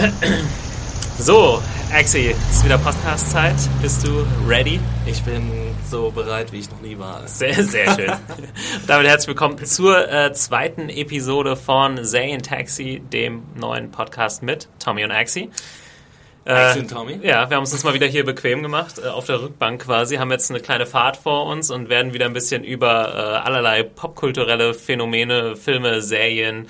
So, Axi, es ist wieder Podcast-Zeit. Bist du ready? Ich bin so bereit, wie ich noch nie war. Sehr, sehr schön. Damit herzlich willkommen zur äh, zweiten Episode von Zay and Taxi, dem neuen Podcast mit Tommy und Axi. Äh, Axi und Tommy? Ja, wir haben es uns mal wieder hier bequem gemacht, äh, auf der Rückbank quasi, haben jetzt eine kleine Fahrt vor uns und werden wieder ein bisschen über äh, allerlei popkulturelle Phänomene, Filme, Serien,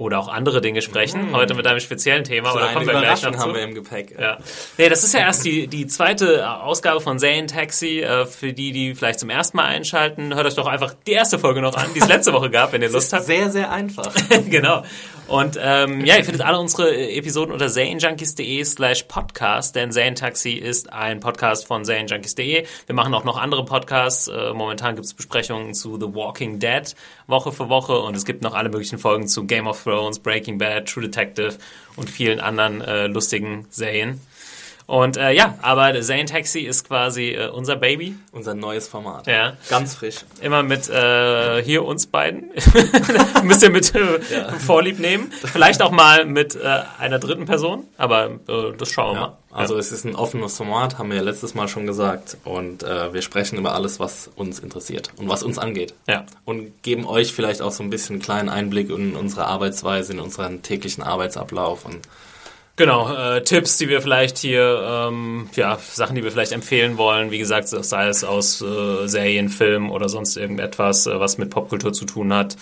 oder auch andere Dinge sprechen. Mm. Heute mit einem speziellen Thema, aber da kommen wir gleich dazu. haben wir im Gepäck. Ja. Nee, das ist ja erst die, die zweite Ausgabe von Zane Taxi. Äh, für die, die vielleicht zum ersten Mal einschalten, hört euch doch einfach die erste Folge noch an, die es letzte Woche gab, wenn ihr Lust habt. Sehr, sehr einfach. genau. Und ähm, ja, ihr findet alle unsere Episoden unter zanejunkies.de slash podcast, denn Zane Taxi ist ein Podcast von zanejunkies.de. Wir machen auch noch andere Podcasts. Äh, momentan gibt es Besprechungen zu The Walking Dead Woche für Woche und es gibt noch alle möglichen Folgen zu Game of Thrones, Breaking Bad, True Detective und vielen anderen äh, lustigen Serien. Und äh, ja, aber Zane Taxi ist quasi äh, unser Baby. Unser neues Format. Ja. Ganz frisch. Immer mit äh, hier uns beiden. Müsst ihr mit äh, ja. Vorlieb nehmen. Vielleicht auch mal mit äh, einer dritten Person, aber äh, das schauen wir ja. mal. Also es ist ein offenes Format, haben wir ja letztes Mal schon gesagt. Und äh, wir sprechen über alles, was uns interessiert und was uns angeht. Ja. Und geben euch vielleicht auch so ein bisschen einen kleinen Einblick in unsere Arbeitsweise, in unseren täglichen Arbeitsablauf und Genau, äh, Tipps, die wir vielleicht hier, ähm, ja, Sachen, die wir vielleicht empfehlen wollen, wie gesagt, sei es aus äh, Serien, Filmen oder sonst irgendetwas, äh, was mit Popkultur zu tun hat.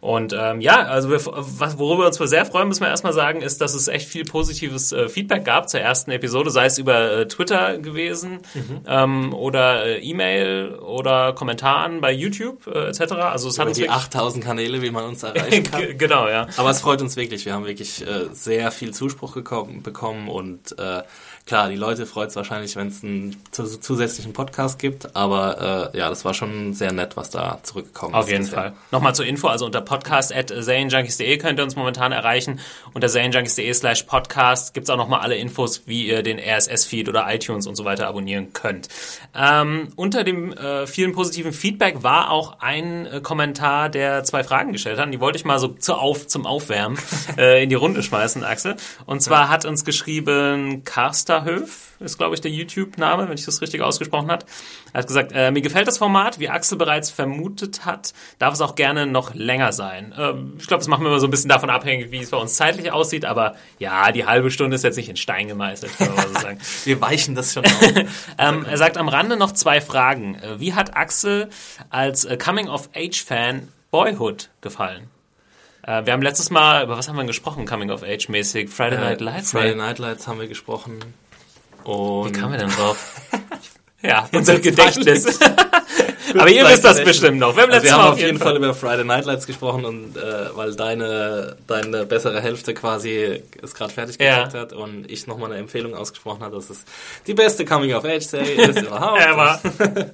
Und ähm, ja, also wir, was, worüber wir uns sehr freuen, müssen wir erstmal sagen, ist, dass es echt viel positives äh, Feedback gab zur ersten Episode, sei es über äh, Twitter gewesen mhm. ähm, oder äh, E-Mail oder Kommentaren bei YouTube äh, etc. Also es über hat uns die 8000 Kanäle, wie man uns erreichen kann. genau, ja. Aber es freut uns wirklich. Wir haben wirklich äh, sehr viel Zuspruch gekommen, bekommen und äh, klar, die Leute freut es wahrscheinlich, wenn es einen zusätzlichen Podcast gibt, aber äh, ja, das war schon sehr nett, was da zurückgekommen ist. Auf jeden Fall. Nochmal zur Info, also unter podcast at zanejunkies.de könnt ihr uns momentan erreichen. Unter zanejunkies.de slash podcast gibt es auch nochmal alle Infos, wie ihr den RSS-Feed oder iTunes und so weiter abonnieren könnt. Ähm, unter dem äh, vielen positiven Feedback war auch ein äh, Kommentar, der zwei Fragen gestellt hat. Die wollte ich mal so zu auf, zum Aufwärmen äh, in die Runde schmeißen, Axel. Und zwar hat uns geschrieben Karster Höf, ist glaube ich der YouTube-Name, wenn ich das richtig ausgesprochen habe. Er hat gesagt, äh, mir gefällt das Format, wie Axel bereits vermutet hat, darf es auch gerne noch länger sein. Ähm, ich glaube, das machen wir immer so ein bisschen davon abhängig, wie es bei uns zeitlich aussieht, aber ja, die halbe Stunde ist jetzt nicht in Stein gemeißelt, kann man so sagen. wir weichen das schon auf. ähm, er sagt am Rande noch zwei Fragen. Äh, wie hat Axel als äh, Coming-of-Age-Fan Boyhood gefallen? Äh, wir haben letztes Mal, über was haben wir gesprochen, Coming of Age mäßig? Friday Night Lights? Friday Night Lights haben wir gesprochen. Und Wie kamen wir denn drauf? ja, unser Gedächtnis. Aber ihr wisst das bestimmt noch. Wir haben, also wir haben auf jeden Fall. Fall über Friday Night Lights gesprochen und äh, weil deine, deine bessere Hälfte quasi es gerade fertig geguckt ja. hat und ich nochmal eine Empfehlung ausgesprochen hat, dass es die beste Coming-of-Age-Serie ist überhaupt. Ever.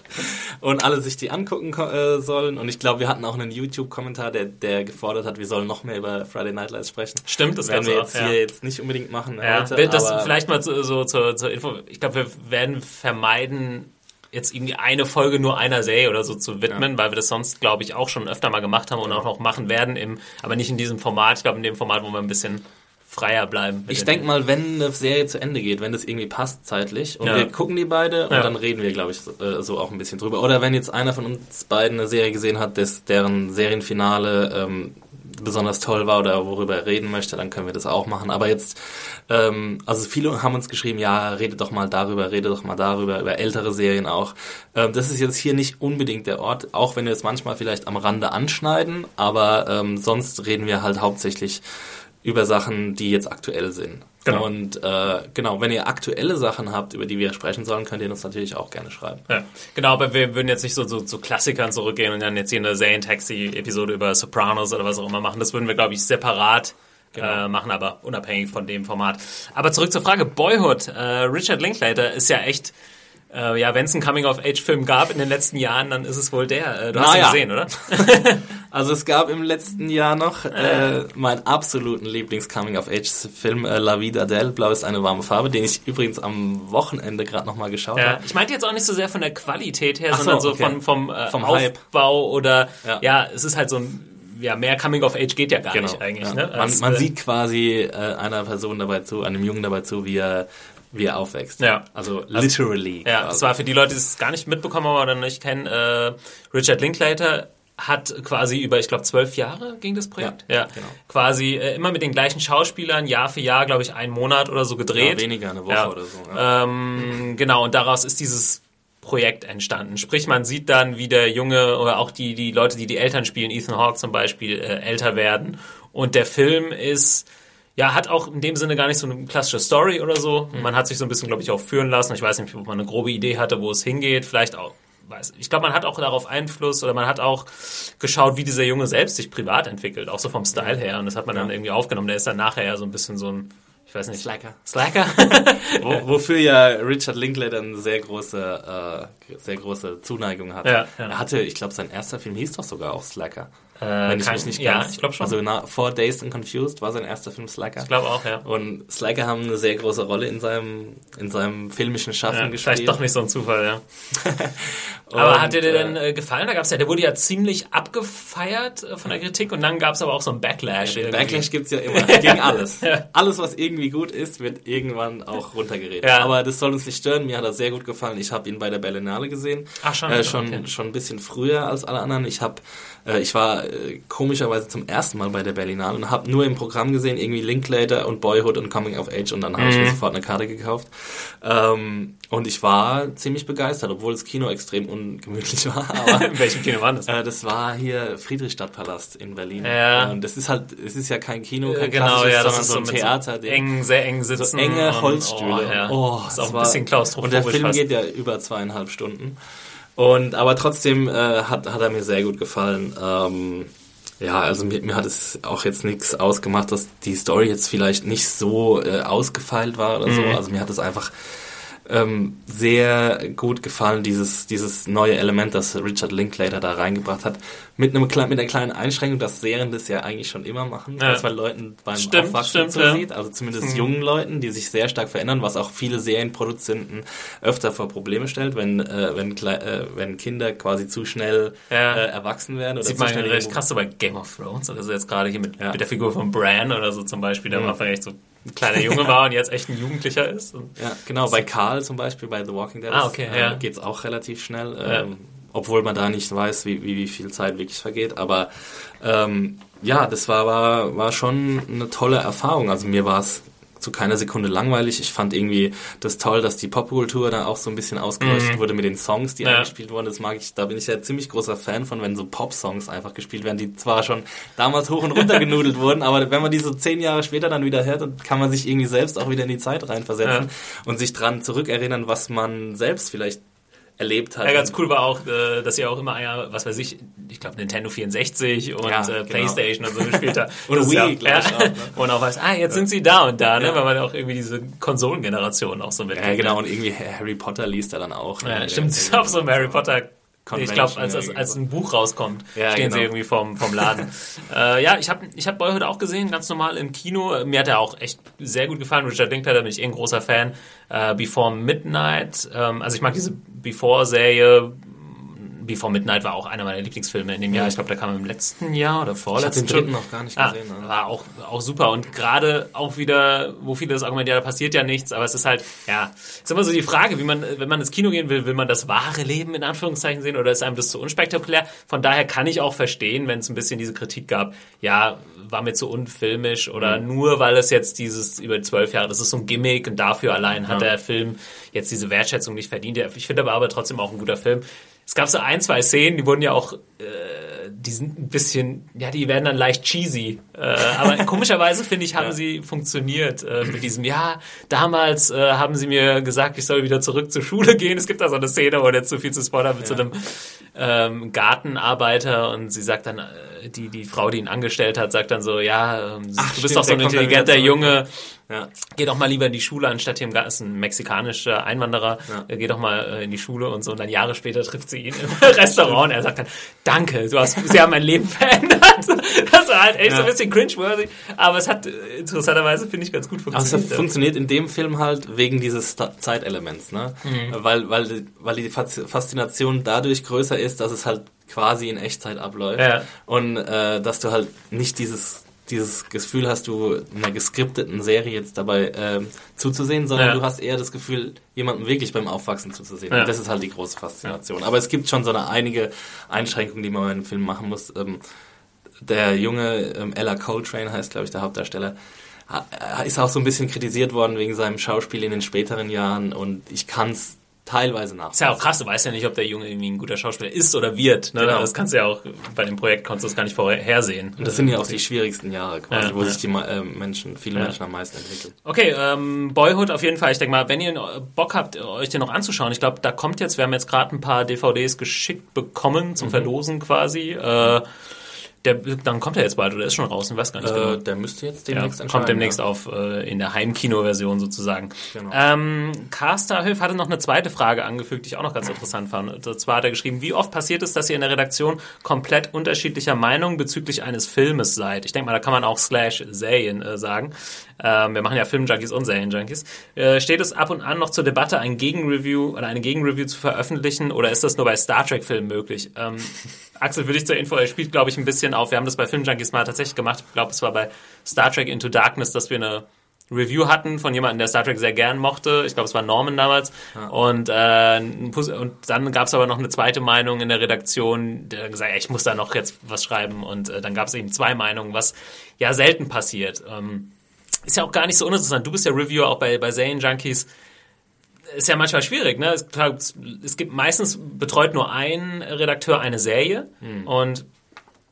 und alle sich die angucken äh, sollen. Und ich glaube, wir hatten auch einen YouTube-Kommentar, der, der gefordert hat, wir sollen noch mehr über Friday Night Lights sprechen. Stimmt, das werden wir jetzt ja. hier jetzt nicht unbedingt machen. Ja. Heute, das vielleicht mal so, so zur, zur Info. Ich glaube, wir werden vermeiden, jetzt irgendwie eine Folge nur einer Serie oder so zu widmen, ja. weil wir das sonst, glaube ich, auch schon öfter mal gemacht haben und auch noch machen werden, im, aber nicht in diesem Format. Ich glaube, in dem Format, wo wir ein bisschen freier bleiben. Ich denke mal, wenn eine Serie zu Ende geht, wenn das irgendwie passt zeitlich und ja. wir gucken die beide und ja. dann reden wir, glaube ich, so, äh, so, auch ein bisschen drüber. Oder wenn jetzt einer von uns beiden eine Serie gesehen hat, des, deren Serienfinale ähm, besonders toll war oder worüber er reden möchte, dann können wir das auch machen. Aber jetzt, ähm, also viele haben uns geschrieben, ja, redet doch mal darüber, redet doch mal darüber, über ältere Serien auch. Ähm, das ist jetzt hier nicht unbedingt der Ort, auch wenn wir es manchmal vielleicht am Rande anschneiden, aber ähm, sonst reden wir halt hauptsächlich über Sachen, die jetzt aktuell sind. Genau. Und äh, genau, wenn ihr aktuelle Sachen habt, über die wir sprechen sollen, könnt ihr uns natürlich auch gerne schreiben. Ja, genau, aber wir würden jetzt nicht so zu so, so Klassikern zurückgehen und dann jetzt hier eine Serientaxi-Episode über Sopranos oder was auch immer machen. Das würden wir, glaube ich, separat genau. äh, machen, aber unabhängig von dem Format. Aber zurück zur Frage Boyhood. Äh, Richard Linklater ist ja echt äh, ja, wenn es einen Coming-of-Age-Film gab in den letzten Jahren, dann ist es wohl der. Äh, du hast naja. ihn gesehen, oder? also es gab im letzten Jahr noch äh, meinen absoluten Lieblings-Coming-of-Age-Film äh, La Vida del, Blau ist eine warme Farbe, den ich übrigens am Wochenende gerade nochmal geschaut ja. habe. Ich meinte jetzt auch nicht so sehr von der Qualität her, Ach sondern so, okay. von, vom, äh, vom Aufbau Hype. oder ja. ja, es ist halt so ein ja, mehr Coming of Age geht ja gar genau, nicht eigentlich. Ja. Ne? Man, man äh, sieht quasi äh, einer Person dabei zu, einem Jungen dabei zu, wie er wie er aufwächst. Ja. Also, also literally. Ja, quasi. das war für die Leute, die es gar nicht mitbekommen haben oder nicht kennen, äh, Richard Linklater hat quasi über, ich glaube, zwölf Jahre ging das Projekt. Ja, ja. genau. Quasi äh, immer mit den gleichen Schauspielern, Jahr für Jahr, glaube ich, einen Monat oder so gedreht. Ja, weniger, eine Woche ja. oder so. Ja. Ähm, genau, und daraus ist dieses Projekt entstanden. Sprich, man sieht dann, wie der Junge oder auch die, die Leute, die die Eltern spielen, Ethan Hawke zum Beispiel, äh, älter werden. Und der Film ist ja, hat auch in dem Sinne gar nicht so eine klassische Story oder so. Mhm. Man hat sich so ein bisschen, glaube ich, auch führen lassen. Ich weiß nicht, ob man eine grobe Idee hatte, wo es hingeht. Vielleicht auch, weiß ich glaube, man hat auch darauf Einfluss oder man hat auch geschaut, wie dieser Junge selbst sich privat entwickelt, auch so vom Style her. Und das hat man dann irgendwie aufgenommen. Der ist dann nachher ja so ein bisschen so ein ich weiß nicht. Slacker. Slacker? Wo, wofür ja Richard Linklater eine sehr große, äh, sehr große Zuneigung hatte. Ja, ja. Er hatte, ich glaube, sein erster Film hieß doch sogar auch Slacker. Äh, Wenn ich mich nicht ja, ich glaube schon. Also na, Four Days and Confused war sein erster Film Slacker. Ich glaube auch, ja. Und Slacker haben eine sehr große Rolle in seinem, in seinem filmischen Schaffen ja, gespielt. Vielleicht doch nicht so ein Zufall, ja. aber hat dir der denn äh, gefallen? Da gab's ja, der wurde ja ziemlich abgefeiert äh, von der Kritik und dann gab's aber auch so einen Backlash. Ja, Backlash gibt's ja immer gegen alles. ja. Alles, was irgendwie gut ist, wird irgendwann auch runtergeredet. Ja. Aber das soll uns nicht stören. Mir hat er sehr gut gefallen. Ich habe ihn bei der Berlinale gesehen. Ach schon? Äh, schon, okay. schon ein bisschen früher als alle anderen. Ich habe äh, ich war äh, komischerweise zum ersten Mal bei der Berlinale und habe nur im Programm gesehen, irgendwie Linklater und Boyhood und Coming of Age und dann habe mhm. ich mir mhm. sofort eine Karte gekauft. Ähm, und ich war ziemlich begeistert, obwohl das Kino extrem ungemütlich war. Aber, in welchem Kino war das? Äh, das war hier Friedrichstadtpalast in Berlin. Ja. Und das ist halt, es ist ja kein Kino, kein genau, ja, sondern so ein Theater. So eng, sehr eng sitzen. So enge Holzstühle. Oh, ja. oh, ist auch ein bisschen klaustrophobisch. Und der Film fast. geht ja über zweieinhalb Stunden. Und aber trotzdem äh, hat, hat er mir sehr gut gefallen. Ähm, ja, also mir, mir hat es auch jetzt nichts ausgemacht, dass die Story jetzt vielleicht nicht so äh, ausgefeilt war oder mhm. so. Also mir hat es einfach ähm, sehr gut gefallen, dieses, dieses neue Element, das Richard Linklater da reingebracht hat. Mit, einem, mit einer kleinen Einschränkung, dass Serien das ja eigentlich schon immer machen, ja. dass man Leuten beim stimmt, Aufwachsen stimmt, so ja. sieht. Also zumindest mhm. jungen Leuten, die sich sehr stark verändern, was auch viele Serienproduzenten öfter vor Probleme stellt, wenn, äh, wenn, äh, wenn Kinder quasi zu schnell ja. äh, erwachsen werden. Oder Sieht man recht krass bei Game of Thrones, also jetzt gerade hier mit, mit der Figur von Bran oder so zum Beispiel, da mhm. war vielleicht so ein kleiner Junge war und jetzt echt ein Jugendlicher ist. ja, genau. Bei Karl zum Beispiel, bei The Walking Dead, ah, okay, äh, ja. geht es auch relativ schnell. Ähm, obwohl man da nicht weiß, wie, wie, wie viel Zeit wirklich vergeht. Aber ähm, ja, das war, war, war schon eine tolle Erfahrung. Also mir war es zu keiner Sekunde langweilig. Ich fand irgendwie das toll, dass die Popkultur da auch so ein bisschen ausgeleuchtet mhm. wurde mit den Songs, die ja. eingespielt wurden. Das mag ich, da bin ich ja ziemlich großer Fan von, wenn so Pop-Songs einfach gespielt werden, die zwar schon damals hoch und runter genudelt wurden, aber wenn man die so zehn Jahre später dann wieder hört, dann kann man sich irgendwie selbst auch wieder in die Zeit reinversetzen ja. und sich dran zurückerinnern, was man selbst vielleicht erlebt hat. Ja, ganz cool war auch, äh, dass ihr auch immer, ja, was weiß ich, ich glaube Nintendo 64 und ja, äh, genau. Playstation und so gespielt habt. und Wii, ja, ja, auch, ne? Und auch weiß, ah, jetzt sind sie da und da, ne? weil man auch irgendwie diese Konsolengeneration auch so mit. Ja, genau, und irgendwie Harry Potter liest er dann auch. Ja, ne? stimmt, ist auf so einem Harry Potter ich glaube, als, als, als ein Buch rauskommt, ja, stehen genau. sie irgendwie vom, vom Laden. äh, ja, ich habe ich hab Boyhood auch gesehen, ganz normal im Kino. Mir hat er auch echt sehr gut gefallen. Richard Linklater bin ich eh ein großer Fan. Äh, Before Midnight, ähm, also ich mag diese Before-Serie, Before Midnight war auch einer meiner Lieblingsfilme in dem Jahr. Ich glaube, der kam im letzten Jahr oder vorletzten. Ich habe den noch gar nicht ah, gesehen. Ah, war auch, auch super. Und gerade auch wieder, wo viele das Argument, ja, da passiert ja nichts, aber es ist halt, ja, ist immer so die Frage, wie man, wenn man ins Kino gehen will, will man das wahre Leben in Anführungszeichen sehen oder ist einem das zu unspektakulär? Von daher kann ich auch verstehen, wenn es ein bisschen diese Kritik gab, ja, war mir zu unfilmisch oder mhm. nur weil es jetzt dieses über zwölf Jahre, das ist so ein Gimmick und dafür allein hat ja. der Film jetzt diese Wertschätzung nicht verdient. Ich finde aber, aber trotzdem auch ein guter Film es gab so ein, zwei Szenen, die wurden ja auch, äh, die sind ein bisschen, ja, die werden dann leicht cheesy. Äh, aber komischerweise, finde ich, haben ja. sie funktioniert äh, mit diesem, ja, damals äh, haben sie mir gesagt, ich soll wieder zurück zur Schule gehen. Es gibt da so eine Szene, wo jetzt zu viel zu spoilern mit ja. so einem ähm, Gartenarbeiter und sie sagt dann, äh, die, die Frau, die ihn angestellt hat, sagt dann so, ja, ähm, Ach, du bist doch so ein intelligenter Junge. Ja. Geh doch mal lieber in die Schule, anstatt hier im Garten. ist ein mexikanischer Einwanderer. Ja. Äh, geh doch mal äh, in die Schule und so. Und dann Jahre später trifft sie ihn im Restaurant. Und er sagt dann, danke, du hast, sie haben mein Leben verändert. Das war halt echt ja. so ein bisschen cringe-worthy. Aber es hat äh, interessanterweise, finde ich, ganz gut funktioniert. Also es funktioniert in dem Film halt wegen dieses Zeitelements, ne? Mhm. Weil, weil, weil die Faszination dadurch größer ist, dass es halt quasi in Echtzeit abläuft. Ja. Und äh, dass du halt nicht dieses dieses Gefühl hast du einer geskripteten Serie jetzt dabei ähm, zuzusehen, sondern ja. du hast eher das Gefühl, jemandem wirklich beim Aufwachsen zuzusehen. Ja. Und das ist halt die große Faszination. Ja. Aber es gibt schon so eine einige Einschränkungen, die man bei einem Film machen muss. Ähm, der junge ähm, Ella Coltrane heißt, glaube ich, der Hauptdarsteller, ist auch so ein bisschen kritisiert worden wegen seinem Schauspiel in den späteren Jahren und ich kann es teilweise nach. Ist ja auch krass, du weißt ja nicht, ob der Junge irgendwie ein guter Schauspieler ist oder wird. Ne? Genau. Das kannst du ja auch bei dem Projekt konntest du das gar nicht vorhersehen. Und das sind ja auch die schwierigsten Jahre quasi, ja, wo ja. sich die äh, Menschen, viele ja. Menschen am meisten entwickeln. Okay, ähm, Boyhood auf jeden Fall. Ich denke mal, wenn ihr Bock habt, euch den noch anzuschauen, ich glaube, da kommt jetzt, wir haben jetzt gerade ein paar DVDs geschickt bekommen zum mhm. Verlosen quasi. Äh, der, dann kommt er jetzt bald oder ist schon raus, ich weiß gar nicht. Äh, genau. Der müsste jetzt demnächst ja, Kommt demnächst ja. auf äh, in der Heimkino-Version sozusagen. Genau. Ähm, Carster Höf hatte noch eine zweite Frage angefügt, die ich auch noch ganz interessant fand. Und zwar hat er geschrieben, wie oft passiert es, dass ihr in der Redaktion komplett unterschiedlicher Meinung bezüglich eines Filmes seid? Ich denke mal, da kann man auch Slash Serien äh, sagen. Ähm, wir machen ja Filmjunkies und Serienjunkies. Äh, steht es ab und an noch zur Debatte, ein Gegenreview oder eine Gegenreview zu veröffentlichen oder ist das nur bei Star Trek-Filmen möglich? Ähm, Axel, für dich zur Info, er spielt, glaube ich, ein bisschen auf. Wir haben das bei Filmjunkies mal tatsächlich gemacht. Ich glaube, es war bei Star Trek Into Darkness, dass wir eine Review hatten von jemandem, der Star Trek sehr gern mochte. Ich glaube, es war Norman damals. Ja. Und, äh, und dann gab es aber noch eine zweite Meinung in der Redaktion, der gesagt hat, ich muss da noch jetzt was schreiben. Und äh, dann gab es eben zwei Meinungen, was ja selten passiert. Ähm, ist ja auch gar nicht so uninteressant. Du bist ja Reviewer auch bei, bei Zane Junkies. Ist ja manchmal schwierig, ne? Es, es gibt meistens betreut nur ein Redakteur eine Serie hm. und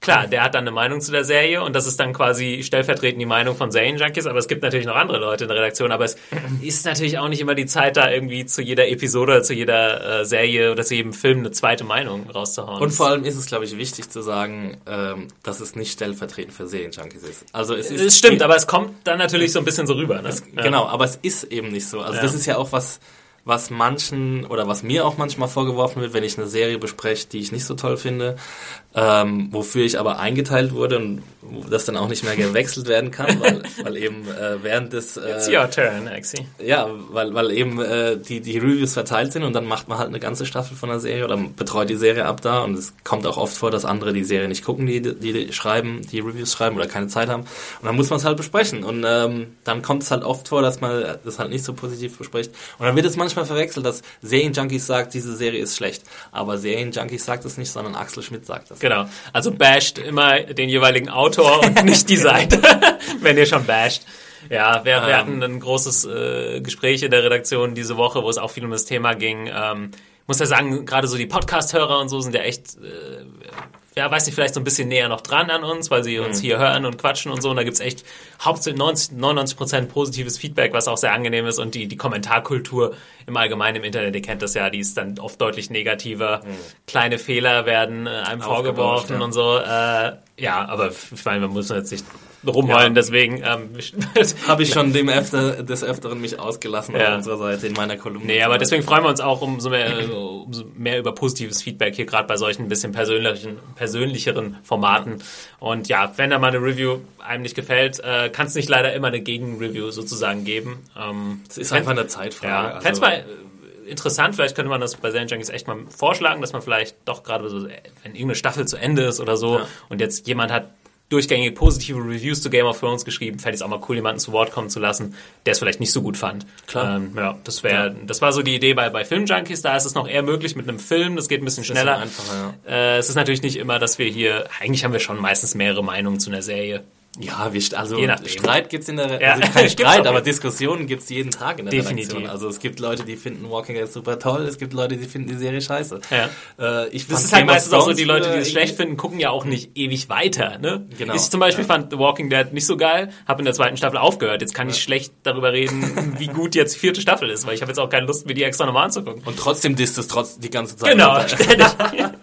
Klar, der hat dann eine Meinung zu der Serie und das ist dann quasi stellvertretend die Meinung von Zane Junkies, aber es gibt natürlich noch andere Leute in der Redaktion, aber es ist natürlich auch nicht immer die Zeit, da irgendwie zu jeder Episode oder zu jeder äh, Serie oder zu jedem Film eine zweite Meinung rauszuhauen. Und vor allem ist es, glaube ich, wichtig zu sagen, ähm, dass es nicht stellvertretend für Serienjunkies ist. Also es ist. Es stimmt, aber es kommt dann natürlich so ein bisschen so rüber. Ne? Es, ja. Genau, aber es ist eben nicht so. Also ja. das ist ja auch was was manchen oder was mir auch manchmal vorgeworfen wird, wenn ich eine Serie bespreche, die ich nicht so toll finde, ähm, wofür ich aber eingeteilt wurde und das dann auch nicht mehr gewechselt werden kann, weil, weil eben äh, während des äh, It's your turn, Axie. Ja, weil, weil eben äh, die, die Reviews verteilt sind und dann macht man halt eine ganze Staffel von der Serie oder betreut die Serie ab da und es kommt auch oft vor, dass andere die Serie nicht gucken, die, die, die schreiben, die Reviews schreiben oder keine Zeit haben und dann muss man es halt besprechen und ähm, dann kommt es halt oft vor, dass man das halt nicht so positiv bespricht und dann wird es manchmal verwechselt, dass Serienjunkies sagt, diese Serie ist schlecht, aber Serienjunkies sagt es nicht, sondern Axel Schmidt sagt das. Genau. Also basht immer den jeweiligen Autor und nicht die Seite, wenn ihr schon basht. Ja, wir, wir ähm. hatten ein großes äh, Gespräch in der Redaktion diese Woche, wo es auch viel um das Thema ging. Ähm, muss ja sagen, gerade so die Podcast-Hörer und so sind ja echt äh, ja, weiß nicht, vielleicht so ein bisschen näher noch dran an uns, weil sie uns mhm. hier hören und quatschen und so. Und da gibt's echt hauptsächlich 90, 99 Prozent positives Feedback, was auch sehr angenehm ist. Und die, die Kommentarkultur im Allgemeinen im Internet, ihr kennt das ja, die ist dann oft deutlich negativer. Mhm. Kleine Fehler werden äh, einem vorgeworfen ja. und so. Äh, ja, aber ich meine, man muss jetzt nicht rumheulen, ja. deswegen ähm, habe ich schon dem Öfter, des Öfteren mich ausgelassen ja. auf unserer Seite in meiner Kolumne. Nee, aber deswegen freuen wir uns auch umso mehr, umso mehr über positives Feedback hier gerade bei solchen bisschen persönlichen, persönlicheren Formaten. Und ja, wenn da mal eine Review einem nicht gefällt, äh, kann es nicht leider immer eine Gegenreview sozusagen geben. Ähm, es ist einfach eine Zeitfrage. Ja, also. mal interessant, vielleicht könnte man das bei Zen Junkies echt mal vorschlagen, dass man vielleicht doch gerade so, wenn irgendeine Staffel zu Ende ist oder so ja. und jetzt jemand hat durchgängig positive Reviews zu Game of Thrones geschrieben. Fände ich es auch mal cool, jemanden zu Wort kommen zu lassen, der es vielleicht nicht so gut fand. Klar. Ähm, ja, das wäre, ja. das war so die Idee bei, bei Filmjunkies. Da ist es noch eher möglich mit einem Film. Das geht ein bisschen schneller. Einfacher, ja. äh, es ist natürlich nicht immer, dass wir hier, eigentlich haben wir schon meistens mehrere Meinungen zu einer Serie. Ja, wir, also Streit gibt's in der ja. also kein Streit, aber Diskussionen gibt's jeden Tag in der Definitiv. Redaktion. Also es gibt Leute, die finden Walking Dead super toll, es gibt Leute, die finden die Serie scheiße. Ja. Äh, ich das ist halt meistens auch so, die Leute, die es schlecht finden, gucken ja auch nicht ewig weiter. Ne? Genau. Ich zum Beispiel ja. fand The Walking Dead nicht so geil, habe in der zweiten Staffel aufgehört. Jetzt kann ich schlecht darüber reden, wie gut jetzt die vierte Staffel ist, weil ich habe jetzt auch keine Lust, mir die extra nochmal anzugucken. Und trotzdem disst es trotz die ganze Zeit. Genau, ja.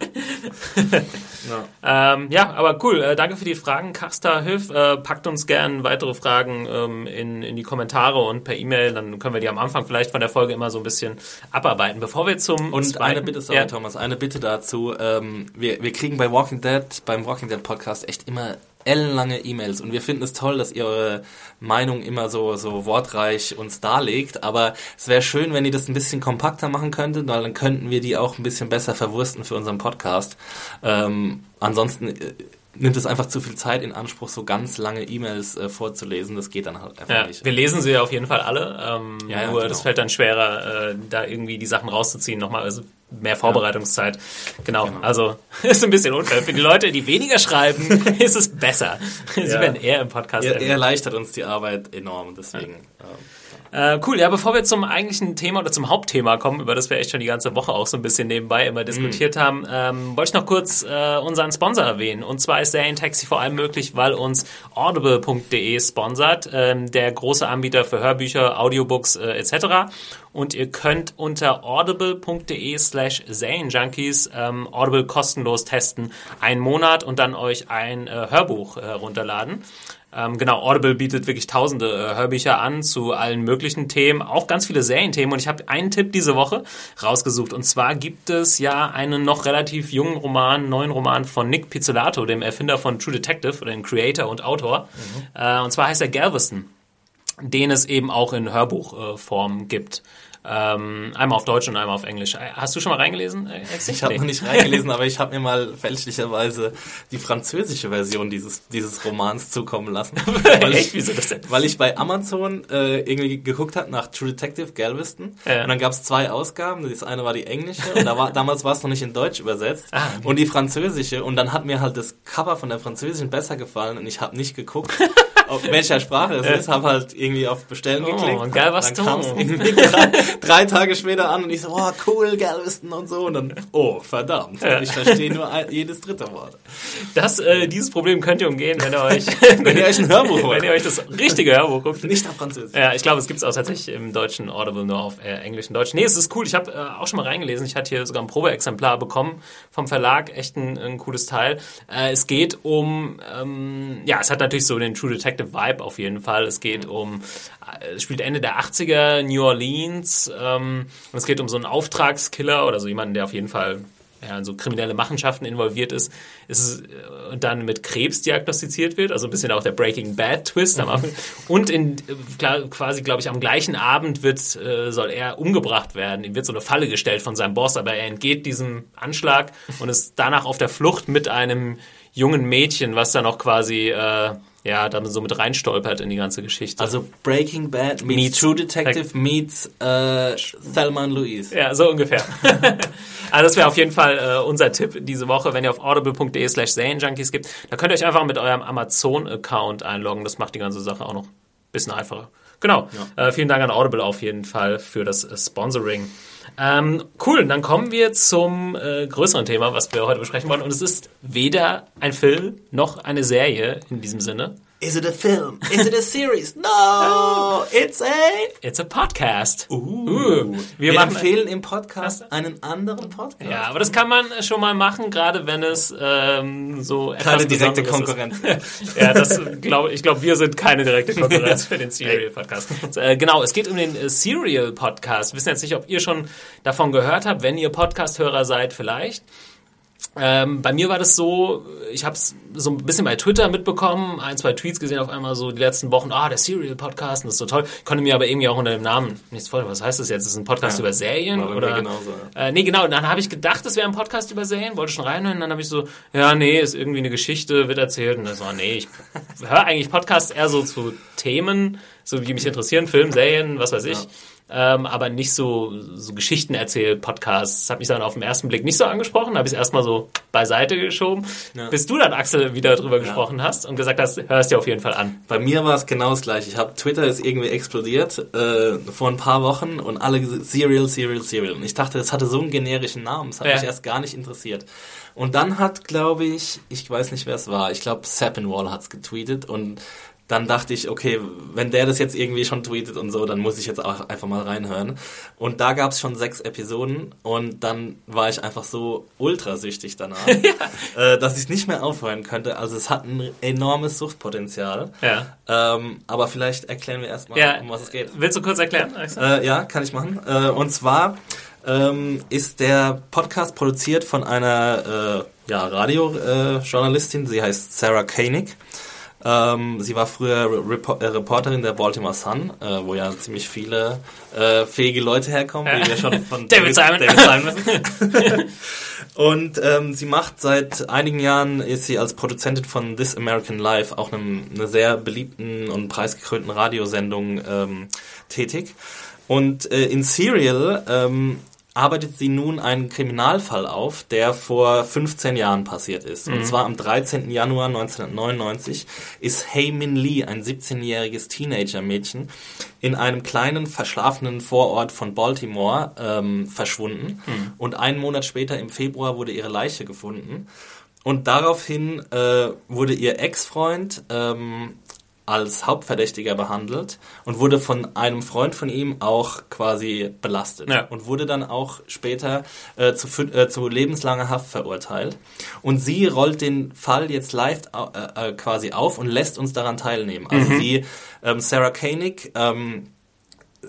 Ähm, ja, aber cool. Äh, danke für die Fragen, Kasta Hilf. Äh, packt uns gern weitere Fragen ähm, in, in die Kommentare und per E-Mail. Dann können wir die am Anfang vielleicht von der Folge immer so ein bisschen abarbeiten. Bevor wir zum Und zweiten, eine Bitte, sorry ja. Thomas, eine Bitte dazu. Ähm, wir, wir kriegen bei Walking Dead, beim Walking Dead Podcast echt immer ellenlange E-Mails und wir finden es toll, dass ihr eure Meinung immer so, so wortreich uns darlegt, aber es wäre schön, wenn ihr das ein bisschen kompakter machen könntet, weil dann könnten wir die auch ein bisschen besser verwursten für unseren Podcast. Ähm, ansonsten äh, nimmt es einfach zu viel Zeit in Anspruch, so ganz lange E-Mails äh, vorzulesen. Das geht dann halt einfach ja, nicht. Wir lesen sie ja auf jeden Fall alle. Ähm, ja, ja, nur genau. das fällt dann schwerer, äh, da irgendwie die Sachen rauszuziehen. Nochmal, also mehr Vorbereitungszeit. Genau. genau. Also ist ein bisschen unfair. Für die Leute, die weniger schreiben, ist es besser. Sie werden eher im Podcast. Er, er erleichtert uns die Arbeit enorm. Deswegen. Ähm, äh, cool, ja, bevor wir zum eigentlichen Thema oder zum Hauptthema kommen, über das wir echt schon die ganze Woche auch so ein bisschen nebenbei immer diskutiert mm. haben, ähm, wollte ich noch kurz äh, unseren Sponsor erwähnen. Und zwar ist Serientaxi vor allem möglich, weil uns audible.de sponsert, ähm, der große Anbieter für Hörbücher, Audiobooks äh, etc. Und ihr könnt unter audible.de slash Serienjunkies ähm, Audible kostenlos testen, einen Monat und dann euch ein äh, Hörbuch äh, runterladen. Ähm, genau, Audible bietet wirklich tausende äh, Hörbücher an zu allen möglichen Themen, auch ganz viele Serienthemen. Und ich habe einen Tipp diese Woche rausgesucht. Und zwar gibt es ja einen noch relativ jungen Roman, neuen Roman von Nick Pizzolatto, dem Erfinder von True Detective oder dem Creator und Autor. Mhm. Äh, und zwar heißt er Galveston, den es eben auch in Hörbuchform äh, gibt. Ähm, einmal auf Deutsch und einmal auf Englisch. Hast du schon mal reingelesen? Äh, ich habe noch nicht reingelesen, aber ich habe mir mal fälschlicherweise die französische Version dieses, dieses Romans zukommen lassen. weil? Ich, Wieso das denn? Weil ich bei Amazon äh, irgendwie geguckt habe nach True Detective Galveston ja. und dann gab es zwei Ausgaben. Das eine war die englische und da war, damals war es noch nicht in Deutsch übersetzt ah, okay. und die französische und dann hat mir halt das Cover von der französischen besser gefallen und ich habe nicht geguckt. auf welcher Sprache es ist, habe halt irgendwie auf Bestellen oh, geklickt. Geil, was dann kam es irgendwie drei, drei, Tage später an und ich so, oh cool, Galveston und so und dann, oh verdammt, ich verstehe nur ein, jedes dritte Wort. Das, äh, dieses Problem könnt ihr umgehen, wenn ihr euch, wenn ihr euch ein Hörbuch holt. Wenn ihr euch das richtige Hörbuch guckt. Nicht auf Französisch. Ja, ich glaube, es gibt es auch tatsächlich im deutschen Audible nur auf äh, Englisch und Deutsch. Nee, es ist cool. Ich habe äh, auch schon mal reingelesen. Ich hatte hier sogar ein Probeexemplar bekommen vom Verlag. Echt ein, ein cooles Teil. Äh, es geht um, ähm, ja, es hat natürlich so den True Detective Vibe auf jeden Fall. Es geht um, äh, es spielt Ende der 80er, New Orleans. Ähm, und es geht um so einen Auftragskiller oder so jemanden, der auf jeden Fall ja, in so kriminelle Machenschaften involviert ist, ist äh, dann mit Krebs diagnostiziert wird, also ein bisschen auch der Breaking Bad Twist am Anfang. Und in klar, quasi, glaube ich, am gleichen Abend wird äh, soll er umgebracht werden. Ihm wird so eine Falle gestellt von seinem Boss, aber er entgeht diesem Anschlag und ist danach auf der Flucht mit einem jungen Mädchen, was dann auch quasi äh, ja, da so mit reinstolpert in die ganze Geschichte. Also Breaking Bad meets, meets True Detective meets äh, Thelma und Louise. Ja, so ungefähr. also das wäre auf jeden Fall äh, unser Tipp diese Woche, wenn ihr auf audible.de slash Serienjunkies gibt. Da könnt ihr euch einfach mit eurem Amazon-Account einloggen. Das macht die ganze Sache auch noch ein bisschen einfacher. Genau. Ja. Äh, vielen Dank an Audible auf jeden Fall für das äh, Sponsoring. Ähm, cool, dann kommen wir zum äh, größeren Thema, was wir heute besprechen wollen. Und es ist weder ein Film noch eine Serie in diesem Sinne. Is it a film? Is it a series? No, it's a... It's a podcast. Uh, uh wir, wir empfehlen im Podcast einen anderen Podcast. Ja, aber das kann man schon mal machen, gerade wenn es ähm, so Keine direkte Konkurrenz. ja, das glaube ich glaube, wir sind keine direkte Konkurrenz für den Serial Podcast. Äh, genau, es geht um den äh, Serial Podcast. Wir wissen jetzt nicht, ob ihr schon davon gehört habt, wenn ihr Podcast-Hörer seid, vielleicht. Ähm, bei mir war das so, ich habe es so ein bisschen bei Twitter mitbekommen, ein, zwei Tweets gesehen auf einmal so die letzten Wochen, ah, der Serial Podcast, das ist so toll. Ich konnte mir aber irgendwie auch unter dem Namen nichts vorstellen. Was heißt das jetzt? Ist das ein Podcast ja, über Serien? Oder? Genauso, ja. äh, nee, genau. Dann habe ich gedacht, es wäre ein Podcast über Serien, wollte schon reinhören. Dann habe ich so, ja, nee, ist irgendwie eine Geschichte, wird erzählt. Und dann so, nee, ich höre eigentlich Podcasts eher so zu Themen, so die mich interessieren, Film, Serien, was weiß ich. Ja. Ähm, aber nicht so, so Geschichten erzählt, Podcasts. Das hat mich dann auf den ersten Blick nicht so angesprochen, habe ich es erstmal so beiseite geschoben, ja. bis du dann, Axel, wieder drüber ja. gesprochen hast und gesagt hast, hörst dir auf jeden Fall an. Bei mir war es genau das gleiche. Ich habe Twitter ist irgendwie explodiert äh, vor ein paar Wochen und alle Serial, Serial, Serial. Und ich dachte, das hatte so einen generischen Namen, das hat ja. mich erst gar nicht interessiert. Und dann hat, glaube ich, ich weiß nicht, wer es war, ich glaube, Sappenwall hat es getweetet und dann dachte ich, okay, wenn der das jetzt irgendwie schon tweetet und so, dann muss ich jetzt auch einfach mal reinhören. Und da gab es schon sechs Episoden und dann war ich einfach so ultrasüchtig danach, ja. äh, dass ich nicht mehr aufhören könnte. Also es hat ein enormes Suchtpotenzial. Ja. Ähm, aber vielleicht erklären wir erstmal, ja. um was es geht. Willst du kurz erklären? Äh, ja, kann ich machen. Äh, und zwar ähm, ist der Podcast produziert von einer äh, ja, Radiojournalistin, sie heißt Sarah Koenig. Ähm, sie war früher Repo äh, Reporterin der Baltimore Sun, äh, wo ja ziemlich viele äh, fähige Leute herkommen, wie wir schon von David, Simon, David Simon Und ähm, sie macht seit einigen Jahren, ist sie als Produzentin von This American Life, auch einem, einer sehr beliebten und preisgekrönten Radiosendung ähm, tätig. Und äh, in Serial ähm, arbeitet sie nun einen Kriminalfall auf, der vor 15 Jahren passiert ist. Mhm. Und zwar am 13. Januar 1999 ist Hey Min Lee, ein 17-jähriges Teenager-Mädchen, in einem kleinen, verschlafenen Vorort von Baltimore ähm, verschwunden. Mhm. Und einen Monat später, im Februar, wurde ihre Leiche gefunden. Und daraufhin äh, wurde ihr Ex-Freund ähm, als Hauptverdächtiger behandelt und wurde von einem Freund von ihm auch quasi belastet ja. und wurde dann auch später äh, zu, äh, zu lebenslanger Haft verurteilt. Und sie rollt den Fall jetzt live äh, äh, quasi auf und lässt uns daran teilnehmen. Also mhm. sie, ähm, Sarah Koenig, ähm,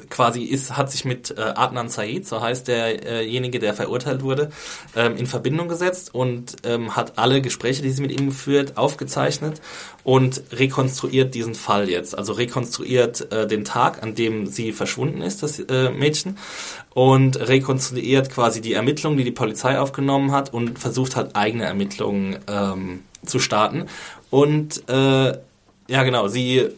quasi ist, hat sich mit äh, Adnan Said, so heißt derjenige, der verurteilt wurde, ähm, in Verbindung gesetzt und ähm, hat alle Gespräche, die sie mit ihm geführt, aufgezeichnet und rekonstruiert diesen Fall jetzt. Also rekonstruiert äh, den Tag, an dem sie verschwunden ist, das äh, Mädchen, und rekonstruiert quasi die Ermittlungen, die die Polizei aufgenommen hat und versucht halt eigene Ermittlungen ähm, zu starten. Und äh, ja, genau, sie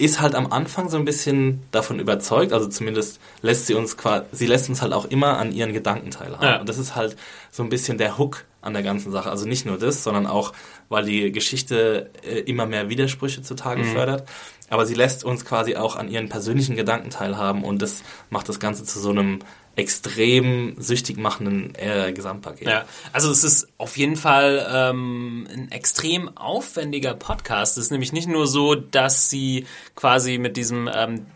ist halt am Anfang so ein bisschen davon überzeugt, also zumindest lässt sie uns quasi, sie lässt uns halt auch immer an ihren Gedanken teilhaben. Ja. Und das ist halt so ein bisschen der Hook an der ganzen Sache. Also nicht nur das, sondern auch, weil die Geschichte äh, immer mehr Widersprüche zutage mhm. fördert. Aber sie lässt uns quasi auch an ihren persönlichen Gedanken teilhaben und das macht das Ganze zu so einem extrem süchtig machenden äh, Gesamtpaket. Ja, also es ist auf jeden Fall ähm, ein extrem aufwendiger Podcast. Es ist nämlich nicht nur so, dass sie quasi mit diesem ähm,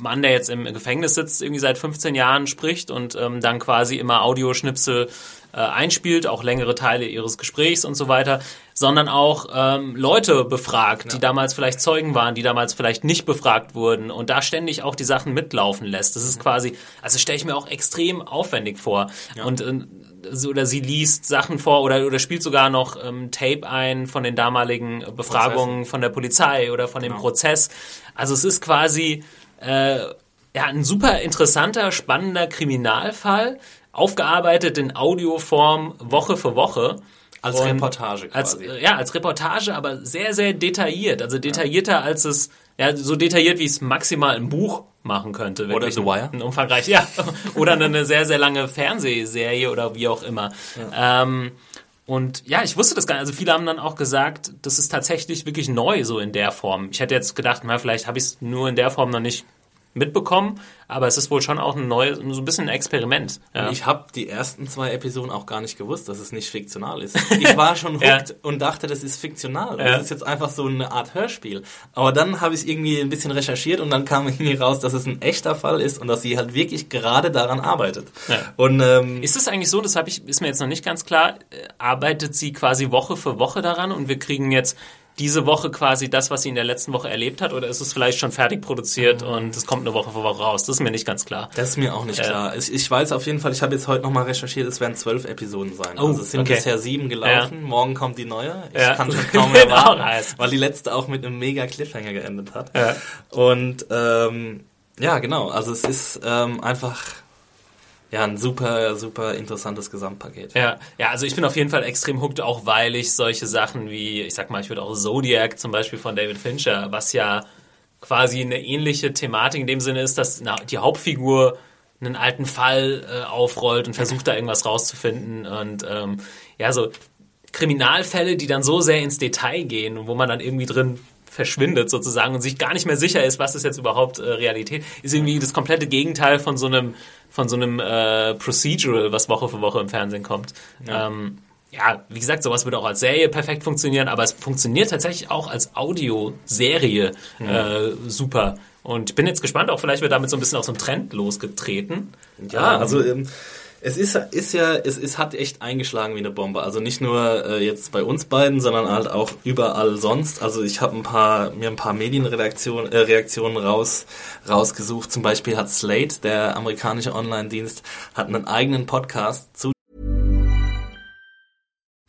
Mann, der jetzt im Gefängnis sitzt, irgendwie seit 15 Jahren spricht und ähm, dann quasi immer Audioschnipsel äh, einspielt, auch längere Teile ihres Gesprächs und so weiter, sondern auch ähm, Leute befragt, ja. die damals vielleicht Zeugen waren, die damals vielleicht nicht befragt wurden und da ständig auch die Sachen mitlaufen lässt. Das ist mhm. quasi, also stelle ich mir auch extrem aufwendig vor. Ja. Und äh, oder sie liest Sachen vor oder, oder spielt sogar noch ähm, Tape ein von den damaligen Befragungen Prozesse. von der Polizei oder von dem genau. Prozess. Also es ist quasi äh, ja, ein super interessanter, spannender Kriminalfall, aufgearbeitet in Audioform Woche für Woche. Als und Reportage quasi. Als, ja, als Reportage, aber sehr, sehr detailliert. Also detaillierter ja. als es, ja, so detailliert, wie es maximal im Buch machen könnte. Oder The Wire. Ein umfangreich, ja. oder eine sehr, sehr lange Fernsehserie oder wie auch immer. Ja. Ähm, und ja, ich wusste das gar nicht. Also viele haben dann auch gesagt, das ist tatsächlich wirklich neu so in der Form. Ich hätte jetzt gedacht, na, vielleicht habe ich es nur in der Form noch nicht mitbekommen, aber es ist wohl schon auch ein neues, so ein bisschen ein Experiment. Ja. Ich habe die ersten zwei Episoden auch gar nicht gewusst, dass es nicht fiktional ist. Ich war schon hooked ja. und dachte, das ist fiktional. Ja. Das ist jetzt einfach so eine Art Hörspiel. Aber dann habe ich irgendwie ein bisschen recherchiert und dann kam irgendwie raus, dass es ein echter Fall ist und dass sie halt wirklich gerade daran arbeitet. Und ähm, ist es eigentlich so? Das habe ich ist mir jetzt noch nicht ganz klar. Äh, arbeitet sie quasi Woche für Woche daran und wir kriegen jetzt diese Woche quasi das, was sie in der letzten Woche erlebt hat, oder ist es vielleicht schon fertig produziert mhm. und es kommt eine Woche vor Woche raus? Das ist mir nicht ganz klar. Das ist mir auch nicht äh, klar. Ich, ich, weiß auf jeden Fall, ich habe jetzt heute nochmal recherchiert, es werden zwölf Episoden sein. Oh, also es sind okay. bisher sieben gelaufen, ja. morgen kommt die neue. Ich ja. kann schon kaum mehr warten, weil die letzte auch mit einem mega Cliffhanger geendet hat. Ja. Und ähm, ja, genau, also es ist ähm, einfach ja, ein super, super interessantes Gesamtpaket. Ja, ja, also ich bin auf jeden Fall extrem hooked, auch weil ich solche Sachen wie, ich sag mal, ich würde auch Zodiac zum Beispiel von David Fincher, was ja quasi eine ähnliche Thematik in dem Sinne ist, dass die Hauptfigur einen alten Fall äh, aufrollt und versucht da irgendwas rauszufinden und ähm, ja, so Kriminalfälle, die dann so sehr ins Detail gehen und wo man dann irgendwie drin verschwindet sozusagen und sich gar nicht mehr sicher ist, was ist jetzt überhaupt äh, Realität, ist irgendwie das komplette Gegenteil von so einem von so einem äh, Procedural, was Woche für Woche im Fernsehen kommt. Ja. Ähm, ja, wie gesagt, sowas würde auch als Serie perfekt funktionieren, aber es funktioniert tatsächlich auch als Audioserie mhm. äh, super. Und ich bin jetzt gespannt, auch vielleicht wird damit so ein bisschen auch so ein Trend losgetreten. Ja, ähm, also ähm, es ist, ist ja, es, es hat echt eingeschlagen wie eine Bombe. Also nicht nur äh, jetzt bei uns beiden, sondern halt auch überall sonst. Also ich habe ein paar, mir ein paar Medienreaktionen äh, Reaktionen raus, rausgesucht. Zum Beispiel hat Slate, der amerikanische Online-Dienst, hat einen eigenen Podcast zu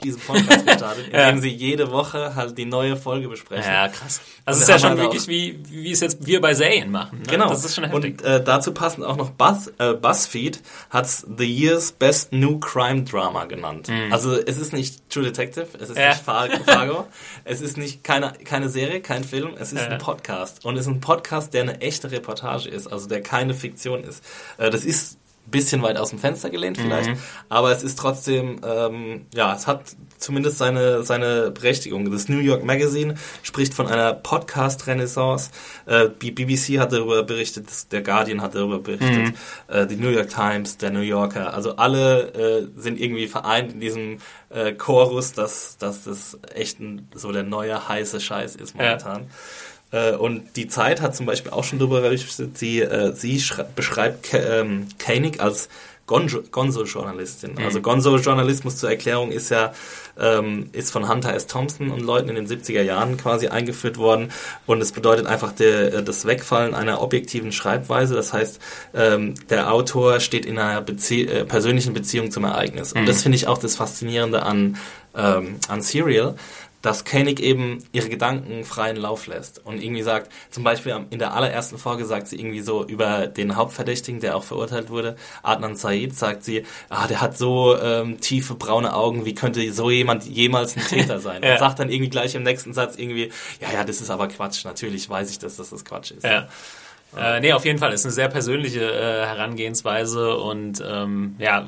Diesen Podcast gestartet, in dem sie jede Woche halt die neue Folge besprechen. Ja, krass. Also es ist ja schon wirklich wie, wie es jetzt wir bei Serien machen. Ne? Genau. Das ist schon heftig. Und äh, dazu passend auch noch Buzz, äh, BuzzFeed hat's The Year's Best New Crime Drama genannt. Mhm. Also es ist nicht True Detective, es ist ja. nicht Fargo, es ist nicht keine, keine Serie, kein Film, es ist ja. ein Podcast. Und es ist ein Podcast, der eine echte Reportage ist, also der keine Fiktion ist. Äh, das ist bisschen weit aus dem Fenster gelehnt vielleicht, mhm. aber es ist trotzdem, ähm, ja, es hat zumindest seine, seine Berechtigung. Das New York Magazine spricht von einer Podcast-Renaissance. Äh, BBC hat darüber berichtet, der Guardian hat darüber berichtet, mhm. äh, die New York Times, der New Yorker. Also alle äh, sind irgendwie vereint in diesem äh, Chorus, dass, dass das echt ein, so der neue heiße Scheiß ist momentan. Ja. Äh, und die Zeit hat zum Beispiel auch schon darüber berichtet, sie, äh, sie beschreibt Ke ähm, Koenig als Gonzo-Journalistin. Mhm. Also Gonzo-Journalismus zur Erklärung ist ja ähm, ist von Hunter S. Thompson und Leuten in den 70er Jahren quasi eingeführt worden und es bedeutet einfach der, äh, das Wegfallen einer objektiven Schreibweise. Das heißt, ähm, der Autor steht in einer Bezie äh, persönlichen Beziehung zum Ereignis. Mhm. Und das finde ich auch das Faszinierende an, ähm, an Serial, dass Koenig eben ihre Gedanken freien Lauf lässt und irgendwie sagt, zum Beispiel in der allerersten Folge sagt sie irgendwie so über den Hauptverdächtigen, der auch verurteilt wurde, Adnan Said, sagt sie, ah, der hat so ähm, tiefe braune Augen, wie könnte so jemand jemals ein Täter sein? ja. Und sagt dann irgendwie gleich im nächsten Satz irgendwie, ja, ja, das ist aber Quatsch, natürlich weiß ich, dass das das Quatsch ist. Ja. Äh, nee, auf jeden Fall ist eine sehr persönliche äh, Herangehensweise und ähm, ja,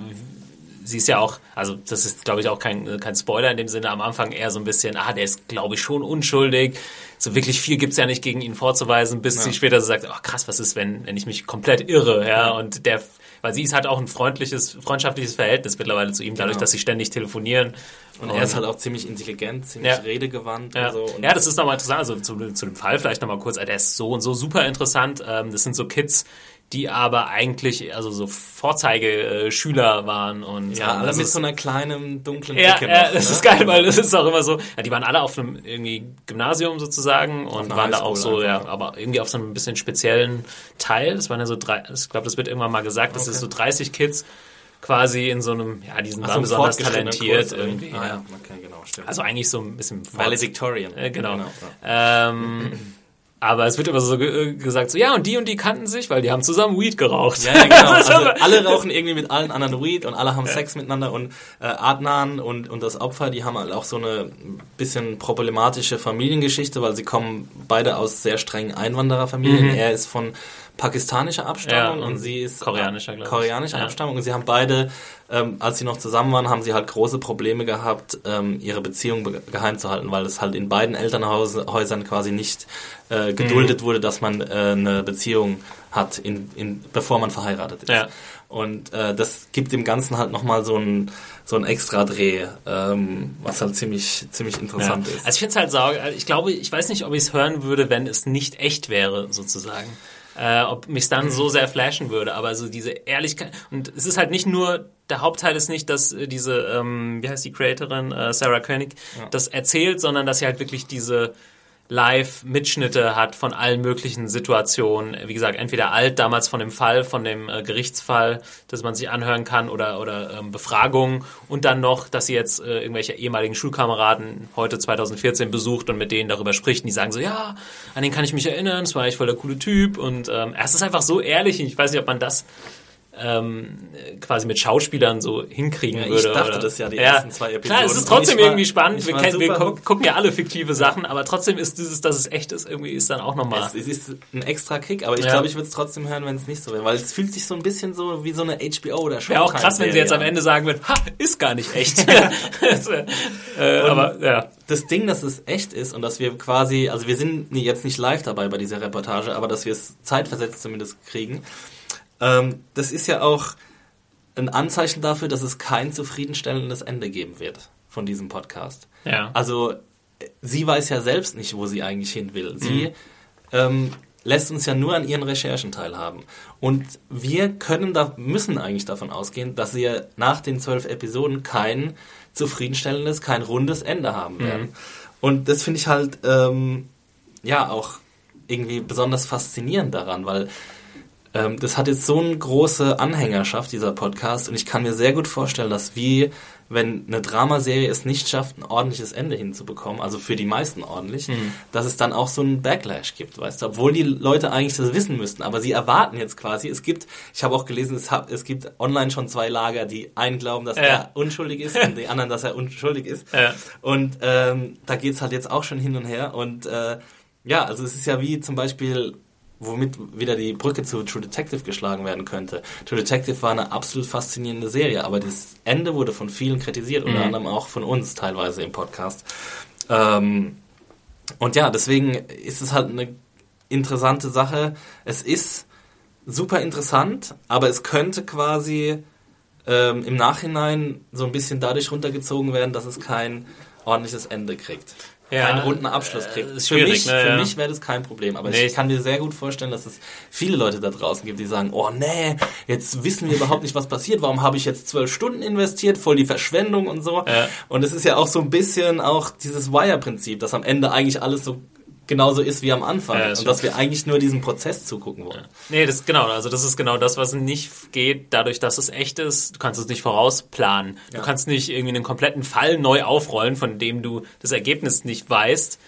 sie ist ja auch, also das ist, glaube ich, auch kein, kein Spoiler in dem Sinne, am Anfang eher so ein bisschen, ah, der ist, glaube ich, schon unschuldig. So wirklich viel gibt's ja nicht gegen ihn vorzuweisen, bis ja. sie später so sagt, ach oh, krass, was ist, wenn, wenn ich mich komplett irre, ja, und der, weil sie ist halt auch ein freundliches, freundschaftliches Verhältnis mittlerweile zu ihm, dadurch, genau. dass sie ständig telefonieren. Und, und er ist halt auch ziemlich intelligent, ziemlich ja. redegewandt ja. und so. Und ja, das ist nochmal interessant, also zu, zu dem Fall vielleicht nochmal kurz, der ist so und so super interessant. Ähm, das sind so Kids, die aber eigentlich also so Vorzeigeschüler waren und ja, alle mit so einer kleinen dunklen ja, Dicke ja, noch, das ne? ist geil, weil das ist auch immer so, ja, die waren alle auf einem irgendwie Gymnasium sozusagen und waren da auch so, ja, aber irgendwie auf so einem bisschen speziellen Teil. Das waren ja so drei, ich glaube, das wird irgendwann mal gesagt, das okay. ist so 30 Kids quasi in so einem, ja, die sind Ach, besonders talentiert Kurs irgendwie. Ah, ja. Okay, genau, stimmt. Also eigentlich so ein bisschen Valedictorian. Äh, genau. genau ja. ähm, Aber es wird immer so ge gesagt, so ja, und die und die kannten sich, weil die haben zusammen Weed geraucht. Ja, ja genau. Also alle rauchen irgendwie mit allen anderen Weed und alle haben ja. Sex miteinander und äh, Adnan und, und das Opfer, die haben halt auch so eine bisschen problematische Familiengeschichte, weil sie kommen beide aus sehr strengen Einwandererfamilien. Mhm. Er ist von pakistanischer Abstammung ja, und, und, sie ist koreanischer, koreanischer ja. Abstammung und sie haben beide, ähm, als sie noch zusammen waren, haben sie halt große Probleme gehabt, ähm, ihre Beziehung geheim zu halten, weil es halt in beiden Elternhäusern quasi nicht äh, geduldet mhm. wurde, dass man äh, eine Beziehung hat, in, in, bevor man verheiratet ist. Ja. Und äh, das gibt dem Ganzen halt nochmal so ein so ein extra Dreh, ähm, was halt ziemlich ziemlich interessant ja. ist. Also ich finde es halt sauer. Ich glaube, ich weiß nicht, ob ich es hören würde, wenn es nicht echt wäre, sozusagen äh, ob mich dann so sehr flashen würde. Aber so diese Ehrlichkeit und es ist halt nicht nur der Hauptteil ist nicht, dass äh, diese ähm, wie heißt die Creatorin äh, Sarah Koenig ja. das erzählt, sondern dass sie halt wirklich diese Live-Mitschnitte hat von allen möglichen Situationen. Wie gesagt, entweder alt, damals von dem Fall, von dem äh, Gerichtsfall, dass man sich anhören kann oder, oder ähm, Befragungen und dann noch, dass sie jetzt äh, irgendwelche ehemaligen Schulkameraden heute 2014 besucht und mit denen darüber spricht. Und die sagen so, ja, an den kann ich mich erinnern, es war echt voll der coole Typ. Und ähm, es ist einfach so ehrlich. Ich weiß nicht, ob man das ähm, quasi mit Schauspielern so hinkriegen ja, würde. Ich dachte oder, das ja die ja, ersten zwei Episoden. Klar, es ist trotzdem war, irgendwie spannend. Wir, kennen, wir gu gucken ja alle fiktive Sachen, aber trotzdem ist dieses, dass es echt ist, irgendwie ist dann auch nochmal. Es, es ist ein extra Kick, aber ich ja. glaube, ich würde es trotzdem hören, wenn es nicht so wäre, weil es fühlt sich so ein bisschen so wie so eine HBO oder Show. Wäre auch krass, wenn sie jetzt am Ende sagen würden, ha, ist gar nicht echt. äh, aber ja. Das Ding, dass es echt ist und dass wir quasi, also wir sind jetzt nicht live dabei bei dieser Reportage, aber dass wir es zeitversetzt zumindest kriegen. Ähm, das ist ja auch ein Anzeichen dafür, dass es kein zufriedenstellendes Ende geben wird von diesem Podcast. Ja. Also sie weiß ja selbst nicht, wo sie eigentlich hin will. Sie mhm. ähm, lässt uns ja nur an ihren Recherchen teilhaben. Und wir können da, müssen eigentlich davon ausgehen, dass wir nach den zwölf Episoden kein zufriedenstellendes, kein rundes Ende haben werden. Mhm. Und das finde ich halt, ähm, ja, auch irgendwie besonders faszinierend daran, weil ähm, das hat jetzt so eine große Anhängerschaft, dieser Podcast, und ich kann mir sehr gut vorstellen, dass wie, wenn eine Dramaserie es nicht schafft, ein ordentliches Ende hinzubekommen, also für die meisten ordentlich, mhm. dass es dann auch so einen Backlash gibt, weißt du, obwohl die Leute eigentlich das wissen müssten, aber sie erwarten jetzt quasi, es gibt, ich habe auch gelesen, es, hab, es gibt online schon zwei Lager, die einen glauben, dass ja. er unschuldig ist und die anderen, dass er unschuldig ist. Ja. Und ähm, da geht's halt jetzt auch schon hin und her und äh, ja, also es ist ja wie zum Beispiel womit wieder die Brücke zu True Detective geschlagen werden könnte. True Detective war eine absolut faszinierende Serie, aber das Ende wurde von vielen kritisiert, unter mhm. anderem auch von uns teilweise im Podcast. Ähm, und ja, deswegen ist es halt eine interessante Sache. Es ist super interessant, aber es könnte quasi ähm, im Nachhinein so ein bisschen dadurch runtergezogen werden, dass es kein ordentliches Ende kriegt ja, keinen runden Abschluss kriegt. Äh, für mich, ne, ja. mich wäre das kein Problem. Aber nee. ich kann mir sehr gut vorstellen, dass es viele Leute da draußen gibt, die sagen, oh nee, jetzt wissen wir überhaupt nicht, was passiert. Warum habe ich jetzt zwölf Stunden investiert? Voll die Verschwendung und so. Ja. Und es ist ja auch so ein bisschen auch dieses Wire-Prinzip, dass am Ende eigentlich alles so genauso ist wie am Anfang ja, das und dass wir eigentlich nur diesem Prozess zugucken wollen. Ja. Nee, das genau, also das ist genau das, was nicht geht, dadurch, dass es echt ist. Du kannst es nicht vorausplanen. Ja. Du kannst nicht irgendwie einen kompletten Fall neu aufrollen, von dem du das Ergebnis nicht weißt.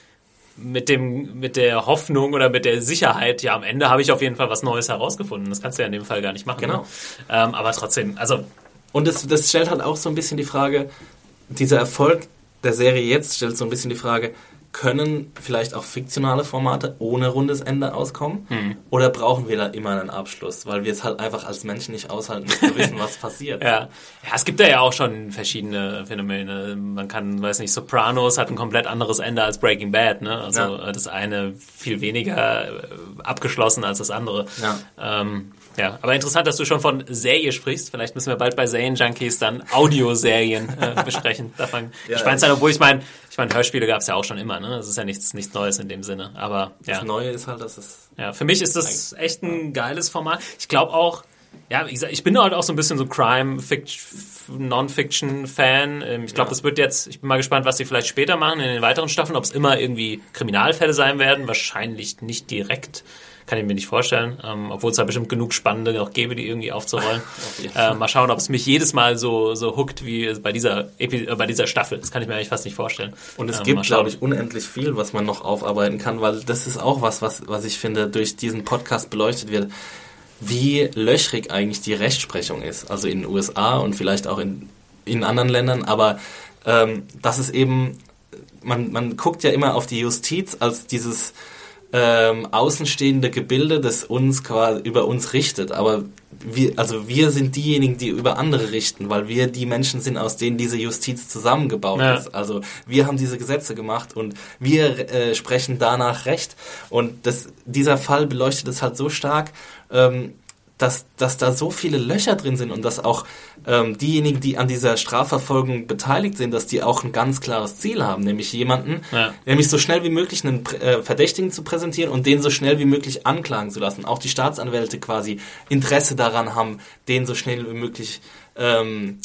Mit dem, mit der Hoffnung oder mit der Sicherheit, ja, am Ende habe ich auf jeden Fall was Neues herausgefunden. Das kannst du ja in dem Fall gar nicht machen. Genau. Ne? Ähm, aber trotzdem, also. Und das, das stellt halt auch so ein bisschen die Frage, dieser Erfolg der Serie jetzt stellt so ein bisschen die Frage, können vielleicht auch fiktionale Formate ohne rundes Ende auskommen? Hm. Oder brauchen wir da immer einen Abschluss? Weil wir es halt einfach als Menschen nicht aushalten, nicht zu wissen, was passiert. ja. ja, es gibt da ja auch schon verschiedene Phänomene. Man kann, weiß nicht, Sopranos hat ein komplett anderes Ende als Breaking Bad. Ne? Also ja. das eine viel weniger äh, abgeschlossen als das andere. Ja. Ähm, ja, aber interessant, dass du schon von Serie sprichst. Vielleicht müssen wir bald bei Serienjunkies dann Audioserien äh, besprechen. Davon ja, gespannt sein, obwohl ich meine, ich meine, Hörspiele gab es ja auch schon immer, ne? Das ist ja nichts, nichts Neues in dem Sinne. Aber ja. Das Neue ist halt, dass es. Ja, für mich ist das echt ein geiles Format. Ich glaube auch, ja, ich, ich bin halt auch so ein bisschen so Crime, Non-Fiction-Fan. Ähm, ich glaube, ja. das wird jetzt, ich bin mal gespannt, was sie vielleicht später machen in den weiteren Staffeln, ob es immer irgendwie Kriminalfälle sein werden. Wahrscheinlich nicht direkt kann ich mir nicht vorstellen. Ähm, Obwohl es da bestimmt genug spannende noch gäbe, die irgendwie aufzurollen. äh, mal schauen, ob es mich jedes Mal so, so hookt wie bei dieser, Epi äh, bei dieser Staffel. Das kann ich mir eigentlich fast nicht vorstellen. Und es ähm, gibt, glaube ich, unendlich viel, was man noch aufarbeiten kann, weil das ist auch was, was, was ich finde, durch diesen Podcast beleuchtet wird wie löchrig eigentlich die Rechtsprechung ist. Also in den USA und vielleicht auch in, in anderen Ländern, aber ähm, das ist eben, man, man guckt ja immer auf die Justiz als dieses ähm, außenstehende Gebilde, das uns quasi über uns richtet. Aber wir, also wir sind diejenigen, die über andere richten, weil wir die Menschen sind, aus denen diese Justiz zusammengebaut ja. ist. Also wir haben diese Gesetze gemacht und wir äh, sprechen danach Recht. Und das, dieser Fall beleuchtet es halt so stark. Ähm, dass, dass da so viele Löcher drin sind und dass auch ähm, diejenigen, die an dieser Strafverfolgung beteiligt sind, dass die auch ein ganz klares Ziel haben, nämlich jemanden, ja. nämlich so schnell wie möglich einen äh, Verdächtigen zu präsentieren und den so schnell wie möglich anklagen zu lassen. Auch die Staatsanwälte quasi Interesse daran haben, den so schnell wie möglich ähm,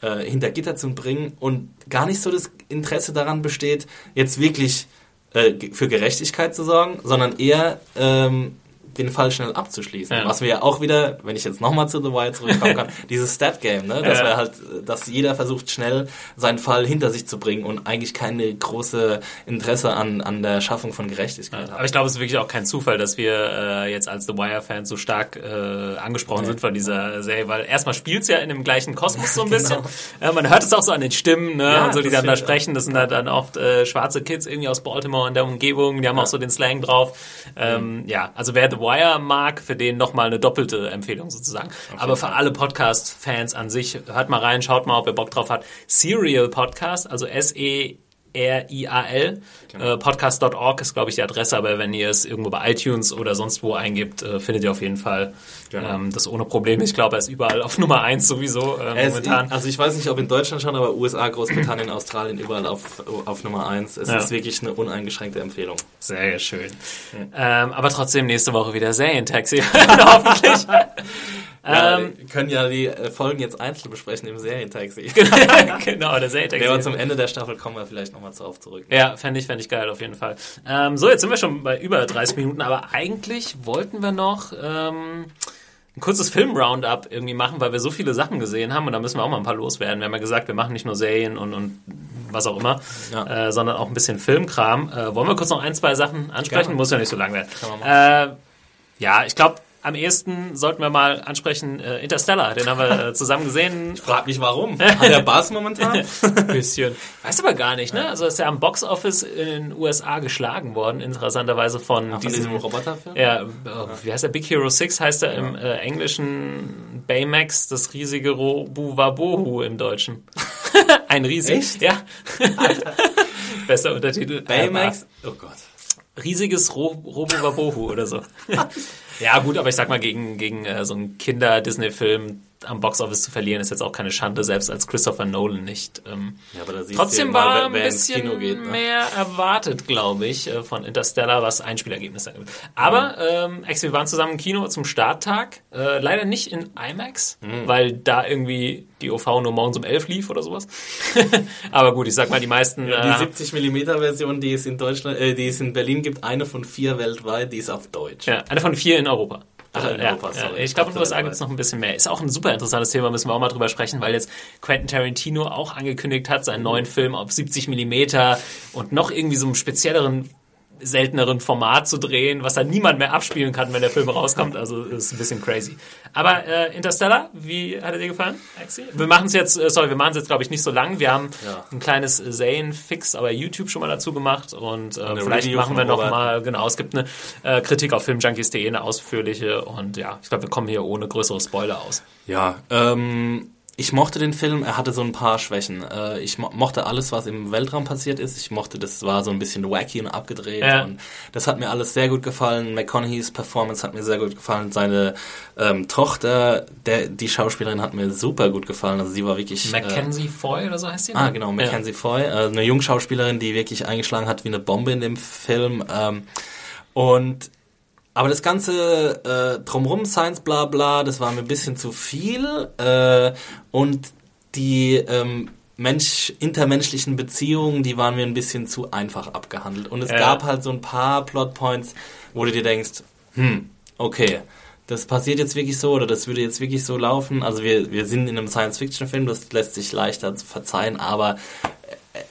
äh, hinter Gitter zu bringen und gar nicht so das Interesse daran besteht, jetzt wirklich äh, für Gerechtigkeit zu sorgen, sondern eher ähm, den Fall schnell abzuschließen. Ja. Was wir ja auch wieder, wenn ich jetzt nochmal zu The Wire zurückkommen kann, dieses Stat-Game, ne? dass ja. halt, dass jeder versucht schnell seinen Fall hinter sich zu bringen und eigentlich keine große Interesse an, an der Schaffung von Gerechtigkeit ja. hat. Aber ich glaube, es ist wirklich auch kein Zufall, dass wir äh, jetzt als The Wire-Fans so stark äh, angesprochen sind von dieser Serie, weil erstmal spielt es ja in dem gleichen Kosmos so ein bisschen. genau. äh, man hört es auch so an den Stimmen, ne? und so, die dann da sprechen. Das sind halt dann oft äh, schwarze Kids irgendwie aus Baltimore und der Umgebung, die haben auch so den Slang drauf. Ähm, mhm. Ja, also wer The Wire mag, für den nochmal eine doppelte Empfehlung sozusagen. Okay. Aber für alle Podcast-Fans an sich, hört mal rein, schaut mal, ob ihr Bock drauf habt. Serial Podcast, also S-E R-I-A-L. Genau. Äh, Podcast.org ist, glaube ich, die Adresse, aber wenn ihr es irgendwo bei iTunes oder sonst wo eingibt, äh, findet ihr auf jeden Fall genau. ähm, das ohne Probleme. Ich glaube, er ist überall auf Nummer 1 sowieso äh, momentan. Ist, also ich weiß nicht, ob in Deutschland schon, aber USA, Großbritannien, Australien überall auf, auf Nummer 1. Es ja. ist wirklich eine uneingeschränkte Empfehlung. Sehr schön. Ja. Ähm, aber trotzdem nächste Woche wieder Serientaxi. Hoffentlich. Ja, ähm, wir können ja die äh, Folgen jetzt einzeln besprechen im Serientaxi. genau, der Serientaxi. Aber zum Ende der Staffel kommen wir vielleicht nochmal drauf zurück. Ja, fände ich, fände ich geil auf jeden Fall. Ähm, so, jetzt sind wir schon bei über 30 Minuten, aber eigentlich wollten wir noch ähm, ein kurzes Film-Roundup irgendwie machen, weil wir so viele Sachen gesehen haben und da müssen wir auch mal ein paar loswerden. Wir haben ja gesagt, wir machen nicht nur Serien und, und was auch immer, ja. äh, sondern auch ein bisschen Filmkram. Äh, wollen wir kurz noch ein, zwei Sachen ansprechen? Muss ja nicht so lang werden. Äh, ja, ich glaube, am ehesten sollten wir mal ansprechen äh, Interstellar, den haben wir äh, zusammen gesehen. Ich frage mich warum. Hat der Bass momentan? Ein bisschen. Weiß aber gar nicht, ne? Also ist ja am Boxoffice in den USA geschlagen worden, interessanterweise von Ach, diesem Roboterfilm. Ja, äh, wie heißt der? Big Hero 6 heißt er ja. im äh, englischen Baymax, das riesige Robu im Deutschen. Ein riesig. Echt? Ja. Bester Untertitel. Baymax? Oh Gott. Riesiges Ro Robo Wabohu oder so. Ja, gut, aber ich sag mal, gegen, gegen äh, so einen Kinder-Disney-Film am Boxoffice zu verlieren, ist jetzt auch keine Schande, selbst als Christopher Nolan nicht. Ähm, ja, aber da trotzdem war ein bisschen geht, ne? mehr erwartet, glaube ich, äh, von Interstellar, was Einspielergebnisse angeht. Aber ähm, wir waren zusammen im Kino zum Starttag, äh, leider nicht in IMAX, mhm. weil da irgendwie die OV nur morgens um 11 lief oder sowas. aber gut, ich sag mal, die meisten... Ja, die 70 mm Version, die es in Deutschland, äh, die es in Berlin gibt, eine von vier weltweit, die ist auf Deutsch. Ja, eine von vier in Europa. Also, ja, Europa, ja, ich glaube, in den USA gibt es noch ein bisschen mehr. Ist auch ein super interessantes Thema, müssen wir auch mal drüber sprechen, weil jetzt Quentin Tarantino auch angekündigt hat, seinen neuen Film auf 70 Millimeter und noch irgendwie so einen spezielleren selteneren Format zu drehen, was dann niemand mehr abspielen kann, wenn der Film rauskommt. Also ist ein bisschen crazy. Aber äh, Interstellar, wie hat er dir gefallen, Axi? Wir machen es jetzt, äh, sorry, wir machen es jetzt glaube ich nicht so lang. Wir haben ja. ein kleines Zane-Fix, aber YouTube schon mal dazu gemacht und äh, vielleicht Review machen wir noch mal, genau, es gibt eine äh, Kritik auf filmjunkies.de, eine ausführliche und ja, ich glaube, wir kommen hier ohne größere Spoiler aus. Ja, ähm, ich mochte den Film, er hatte so ein paar Schwächen. Äh, ich mochte alles, was im Weltraum passiert ist. Ich mochte, das war so ein bisschen wacky und abgedreht. Ja. Und das hat mir alles sehr gut gefallen. McConaughey's Performance hat mir sehr gut gefallen. Seine ähm, Tochter, der, die Schauspielerin hat mir super gut gefallen. Also sie war wirklich... Mackenzie äh, Foy oder so heißt sie? Ne? Ah, genau, Mackenzie ja. Foy. Äh, eine Jungschauspielerin, die wirklich eingeschlagen hat wie eine Bombe in dem Film. Ähm, und aber das ganze äh, drumrum Science bla bla, das war mir ein bisschen zu viel. Äh, und die ähm, Mensch, intermenschlichen Beziehungen, die waren mir ein bisschen zu einfach abgehandelt. Und es ja. gab halt so ein paar Plotpoints, wo du dir denkst, hm, okay, das passiert jetzt wirklich so oder das würde jetzt wirklich so laufen. Also wir, wir sind in einem Science-Fiction-Film, das lässt sich leichter verzeihen, aber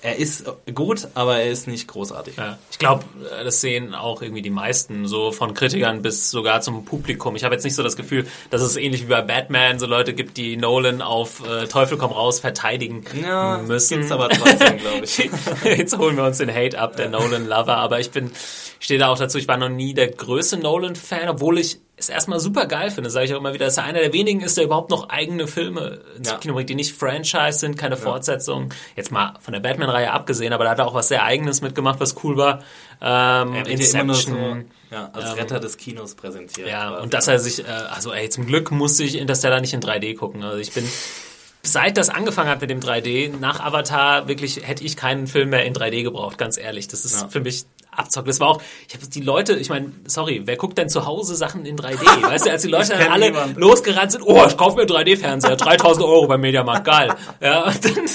er ist gut, aber er ist nicht großartig. Ja, ich glaube, das sehen auch irgendwie die meisten, so von Kritikern bis sogar zum Publikum. Ich habe jetzt nicht so das Gefühl, dass es ähnlich wie bei Batman so Leute gibt, die Nolan auf äh, Teufel komm raus verteidigen ja, müssen. Gibt's aber trotzdem, glaube ich. jetzt holen wir uns den Hate ab, der Nolan-Lover, aber ich bin, stehe da auch dazu, ich war noch nie der größte Nolan-Fan, obwohl ich es erstmal super geil finde, sage ich auch immer wieder, dass er einer der wenigen ist, der überhaupt noch eigene Filme ins ja. Kino bringt, die nicht Franchise sind, keine ja. Fortsetzung. Jetzt mal von der Batman-Reihe abgesehen, aber da hat er auch was sehr Eigenes mitgemacht, was cool war. Ähm, er Inception. So, ja, als ähm, Retter des Kinos präsentiert. Ja, und dass er sich, äh, also ey, zum Glück musste ich Interstellar nicht in 3D gucken. Also ich bin seit das angefangen hat mit dem 3D, nach Avatar, wirklich hätte ich keinen Film mehr in 3D gebraucht, ganz ehrlich. Das ist ja. für mich abzockt. Das war auch, ich habe die Leute, ich meine, sorry, wer guckt denn zu Hause Sachen in 3D? Weißt du, als die Leute dann alle niemand. losgerannt sind, oh, ich kaufe mir 3D-Fernseher, 3000 Euro beim Mediamarkt, geil. Ja, dann,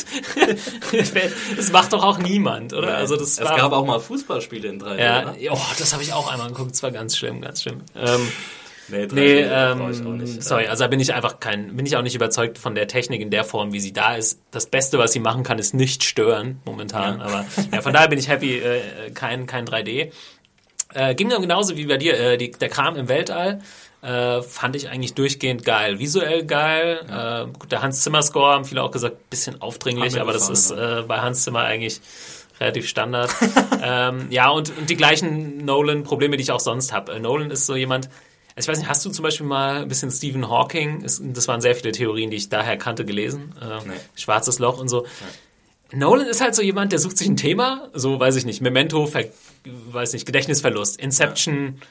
das macht doch auch niemand, oder? Also das es war, gab auch mal Fußballspiele in 3D. Ja, oh, das habe ich auch einmal geguckt, das war ganz schlimm, ganz schlimm. Ähm, Nee, nee ähm, sorry, also da bin ich einfach kein, bin ich auch nicht überzeugt von der Technik in der Form, wie sie da ist. Das Beste, was sie machen kann, ist nicht stören momentan. Ja. Aber ja, von daher bin ich happy, äh, kein, kein 3D. Äh, ging dann genauso wie bei dir, äh, die, der Kram im Weltall. Äh, fand ich eigentlich durchgehend geil. Visuell geil. Ja. Äh, gut, der Hans Zimmer Score haben viele auch gesagt, bisschen aufdringlich, aber das ist äh, bei Hans Zimmer eigentlich relativ Standard. ähm, ja, und, und die gleichen Nolan-Probleme, die ich auch sonst habe. Äh, Nolan ist so jemand, also ich weiß nicht, hast du zum Beispiel mal ein bisschen Stephen Hawking, das waren sehr viele Theorien, die ich daher kannte, gelesen, äh, nee. Schwarzes Loch und so. Nee. Nolan ist halt so jemand, der sucht sich ein Thema, so weiß ich nicht, Memento, Ver weiß nicht, Gedächtnisverlust, Inception, ja.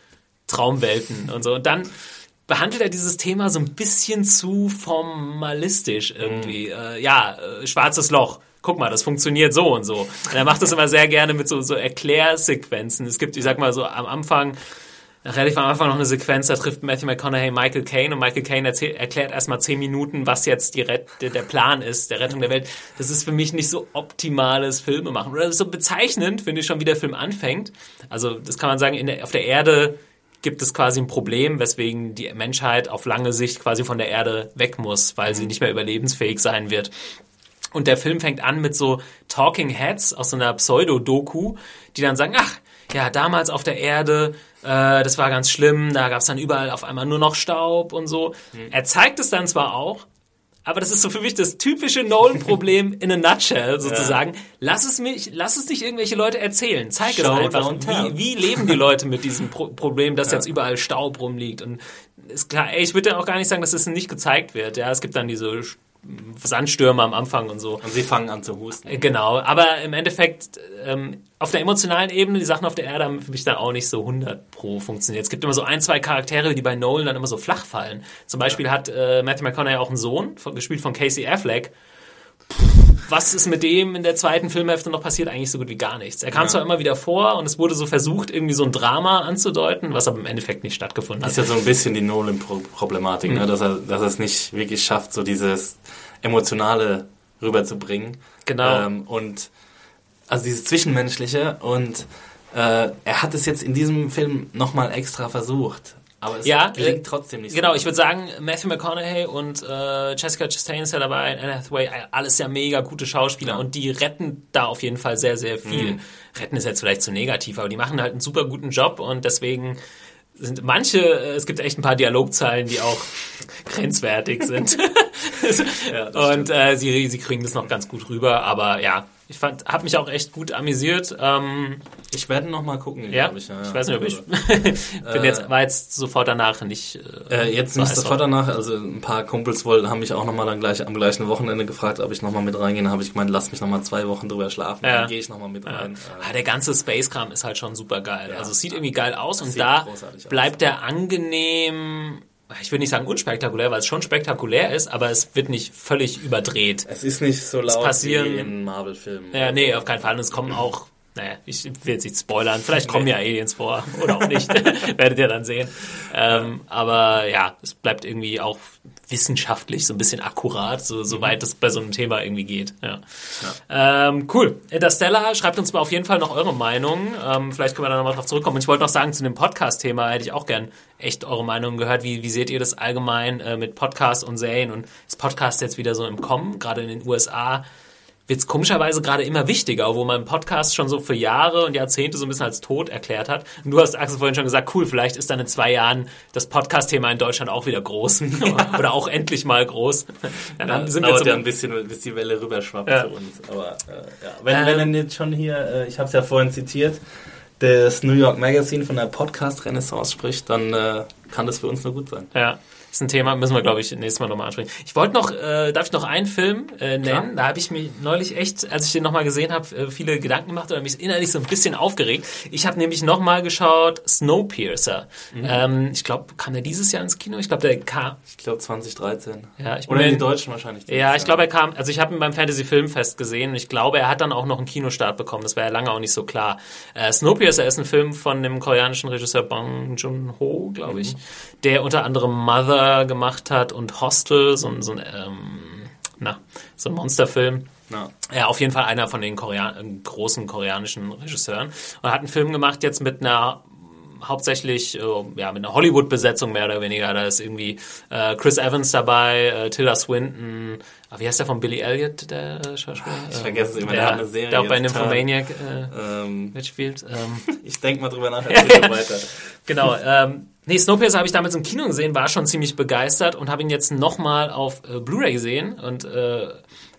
Traumwelten und so. Und dann behandelt er dieses Thema so ein bisschen zu formalistisch irgendwie. Mhm. Äh, ja, äh, schwarzes Loch. Guck mal, das funktioniert so und so. Und er macht das immer sehr gerne mit so, so Erklärsequenzen. Es gibt, ich sag mal so, am Anfang relativ am Anfang noch eine Sequenz, da trifft Matthew McConaughey Michael Caine und Michael Caine erklärt erstmal zehn Minuten, was jetzt die Ret der Plan ist, der Rettung der Welt. Das ist für mich nicht so optimales Filme machen. Oder so bezeichnend, finde ich schon, wie der Film anfängt. Also, das kann man sagen, der, auf der Erde gibt es quasi ein Problem, weswegen die Menschheit auf lange Sicht quasi von der Erde weg muss, weil sie nicht mehr überlebensfähig sein wird. Und der Film fängt an mit so Talking Heads aus so einer Pseudo-Doku, die dann sagen, ach, ja, damals auf der Erde, äh, das war ganz schlimm, da gab es dann überall auf einmal nur noch Staub und so. Mhm. Er zeigt es dann zwar auch, aber das ist so für mich das typische Nolan-Problem in a nutshell sozusagen. Ja. Lass es mich, lass es nicht irgendwelche Leute erzählen. Zeig Show es einfach. Wie, wie leben die Leute mit diesem Pro Problem, dass ja. jetzt überall Staub rumliegt? Und ist klar, ey, ich würde ja auch gar nicht sagen, dass es nicht gezeigt wird. Ja, es gibt dann diese Sandstürme am Anfang und so. Und sie fangen an zu husten. Genau, aber im Endeffekt ähm, auf der emotionalen Ebene, die Sachen auf der Erde haben für mich dann auch nicht so 100 pro funktioniert. Es gibt immer so ein, zwei Charaktere, die bei Nolan dann immer so flach fallen. Zum Beispiel hat äh, Matthew McConaughey auch einen Sohn, von, gespielt von Casey Affleck. was ist mit dem in der zweiten Filmhälfte noch passiert? Eigentlich so gut wie gar nichts. Er kam ja. zwar immer wieder vor und es wurde so versucht, irgendwie so ein Drama anzudeuten, was aber im Endeffekt nicht stattgefunden hat. Das ist ja so ein bisschen die Nolan-Problematik, mhm. ne? dass, er, dass er es nicht wirklich schafft, so dieses Emotionale rüberzubringen. Genau. Ähm, und also dieses Zwischenmenschliche und äh, er hat es jetzt in diesem Film nochmal extra versucht. Aber es ja, gelingt äh, trotzdem nicht. Genau, so ich würde sagen, Matthew McConaughey und äh, Jessica Chastain ist ja dabei, Anne Hathaway, alles ja mega gute Schauspieler ja. und die retten da auf jeden Fall sehr, sehr viel. Mhm. Retten ist jetzt vielleicht zu negativ, aber die machen halt einen super guten Job und deswegen sind manche, äh, es gibt echt ein paar Dialogzeilen, die auch grenzwertig sind. ja, und äh, sie, sie kriegen das noch ganz gut rüber, aber ja, ich fand, habe mich auch echt gut amüsiert. Ähm, ich werde noch mal gucken, ja? ich. Ja, ich weiß nicht, ob ich bin jetzt, war jetzt sofort danach nicht. Äh, äh jetzt nicht sofort danach. Also ein paar Kumpels wollten, haben mich auch noch mal dann gleich am gleichen Wochenende gefragt, ob ich noch mal mit reingehe. Habe ich gemeint, lass mich noch mal zwei Wochen drüber schlafen, ja. dann gehe ich noch mal mit rein. Ja. Ah, der ganze Space-Kram ist halt schon super geil. also es sieht irgendwie geil aus und da bleibt aus. der angenehm ich würde nicht sagen unspektakulär, weil es schon spektakulär ist, aber es wird nicht völlig überdreht. Es ist nicht so laut passieren, wie in Marvel-Filmen. Ja, nee, auf keinen Fall. Und es kommen auch naja, ich will jetzt nicht spoilern, vielleicht kommen ja Aliens vor oder auch nicht, werdet ihr dann sehen. Ähm, aber ja, es bleibt irgendwie auch wissenschaftlich so ein bisschen akkurat, so, soweit mhm. es bei so einem Thema irgendwie geht. Ja. ja. Ähm, cool. Interstellar, schreibt uns mal auf jeden Fall noch eure Meinung. Ähm, vielleicht können wir da nochmal drauf zurückkommen. Und ich wollte noch sagen, zu dem Podcast-Thema hätte ich auch gern echt eure Meinung gehört. Wie, wie seht ihr das allgemein äh, mit Podcast und Serien? Und ist Podcast jetzt wieder so im Kommen, gerade in den USA? Wird es komischerweise gerade immer wichtiger, wo man Podcast schon so für Jahre und Jahrzehnte so ein bisschen als tot erklärt hat. Und du hast, Axel, vorhin schon gesagt, cool, vielleicht ist dann in zwei Jahren das Podcast-Thema in Deutschland auch wieder groß. Oder auch endlich mal groß. Ja, dann ja, sind wir ja ein bisschen, bis die Welle rüberschwappt ja. zu uns. Aber äh, ja. wenn, ähm, wenn dann jetzt schon hier, äh, ich habe es ja vorhin zitiert, das New York Magazine von der Podcast-Renaissance spricht, dann äh, kann das für uns nur gut sein. Ja. Ist ein Thema, müssen wir, glaube ich, nächstes Mal nochmal ansprechen. Ich wollte noch, äh, darf ich noch einen Film äh, nennen? Klar. Da habe ich mich neulich echt, als ich den nochmal gesehen habe, äh, viele Gedanken gemacht oder mich innerlich so ein bisschen aufgeregt. Ich habe nämlich nochmal geschaut, Snowpiercer. Mhm. Ähm, ich glaube, kam der dieses Jahr ins Kino? Ich glaube, der kam... Ich glaube 2013. Ja, ich oder in die Deutschen wahrscheinlich. Ja, ich glaube, er kam, also ich habe ihn beim Fantasy Filmfest gesehen und ich glaube, er hat dann auch noch einen Kinostart bekommen. Das war ja lange auch nicht so klar. Äh, Snowpiercer ist ein Film von dem koreanischen Regisseur Bong Joon-ho, glaube ich, mhm. der unter anderem Mother gemacht hat und Hostel, so, so ein, ähm, na, so ein Monsterfilm. Ja. ja, auf jeden Fall einer von den Korean großen koreanischen Regisseuren. Und hat einen Film gemacht jetzt mit einer hauptsächlich äh, ja, mit einer Hollywood-Besetzung mehr oder weniger. Da ist irgendwie äh, Chris Evans dabei, äh, Tilda Swinton, ah, wie heißt der von Billy Elliot, der äh, Schauspieler? Ich vergesse es immer, der, der hat eine Serie. Der auch bei Nymphomaniac äh, ähm, mitspielt. Ähm. ich denke mal drüber nach, weiter. genau, ähm, Nee, Snowpiercer habe ich damals im Kino gesehen, war schon ziemlich begeistert und habe ihn jetzt nochmal auf äh, Blu-ray gesehen und äh,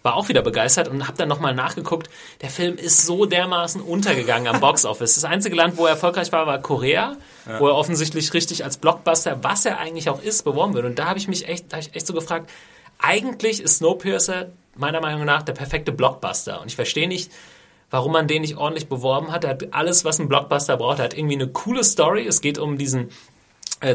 war auch wieder begeistert und habe dann nochmal nachgeguckt. Der Film ist so dermaßen untergegangen am Boxoffice. Das einzige Land, wo er erfolgreich war, war Korea, ja. wo er offensichtlich richtig als Blockbuster, was er eigentlich auch ist, beworben wird. Und da habe ich mich echt, da hab ich echt so gefragt, eigentlich ist Snowpiercer meiner Meinung nach der perfekte Blockbuster. Und ich verstehe nicht, warum man den nicht ordentlich beworben hat. Er hat alles, was ein Blockbuster braucht. Er hat irgendwie eine coole Story. Es geht um diesen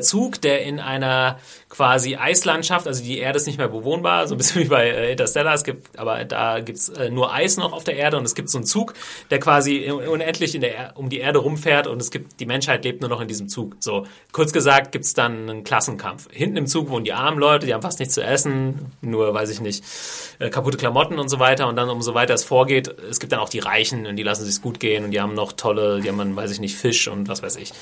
Zug, der in einer quasi Eislandschaft, also die Erde ist nicht mehr bewohnbar, so ein bisschen wie bei äh, Interstellar, es gibt, aber da gibt's äh, nur Eis noch auf der Erde und es gibt so einen Zug, der quasi unendlich in der, um die Erde rumfährt und es gibt, die Menschheit lebt nur noch in diesem Zug. So, kurz gesagt gibt's dann einen Klassenkampf. Hinten im Zug wohnen die armen Leute, die haben fast nichts zu essen, nur, weiß ich nicht, äh, kaputte Klamotten und so weiter und dann umso weiter es vorgeht, es gibt dann auch die Reichen und die lassen sich's gut gehen und die haben noch tolle, die haben dann, weiß ich nicht, Fisch und was weiß ich.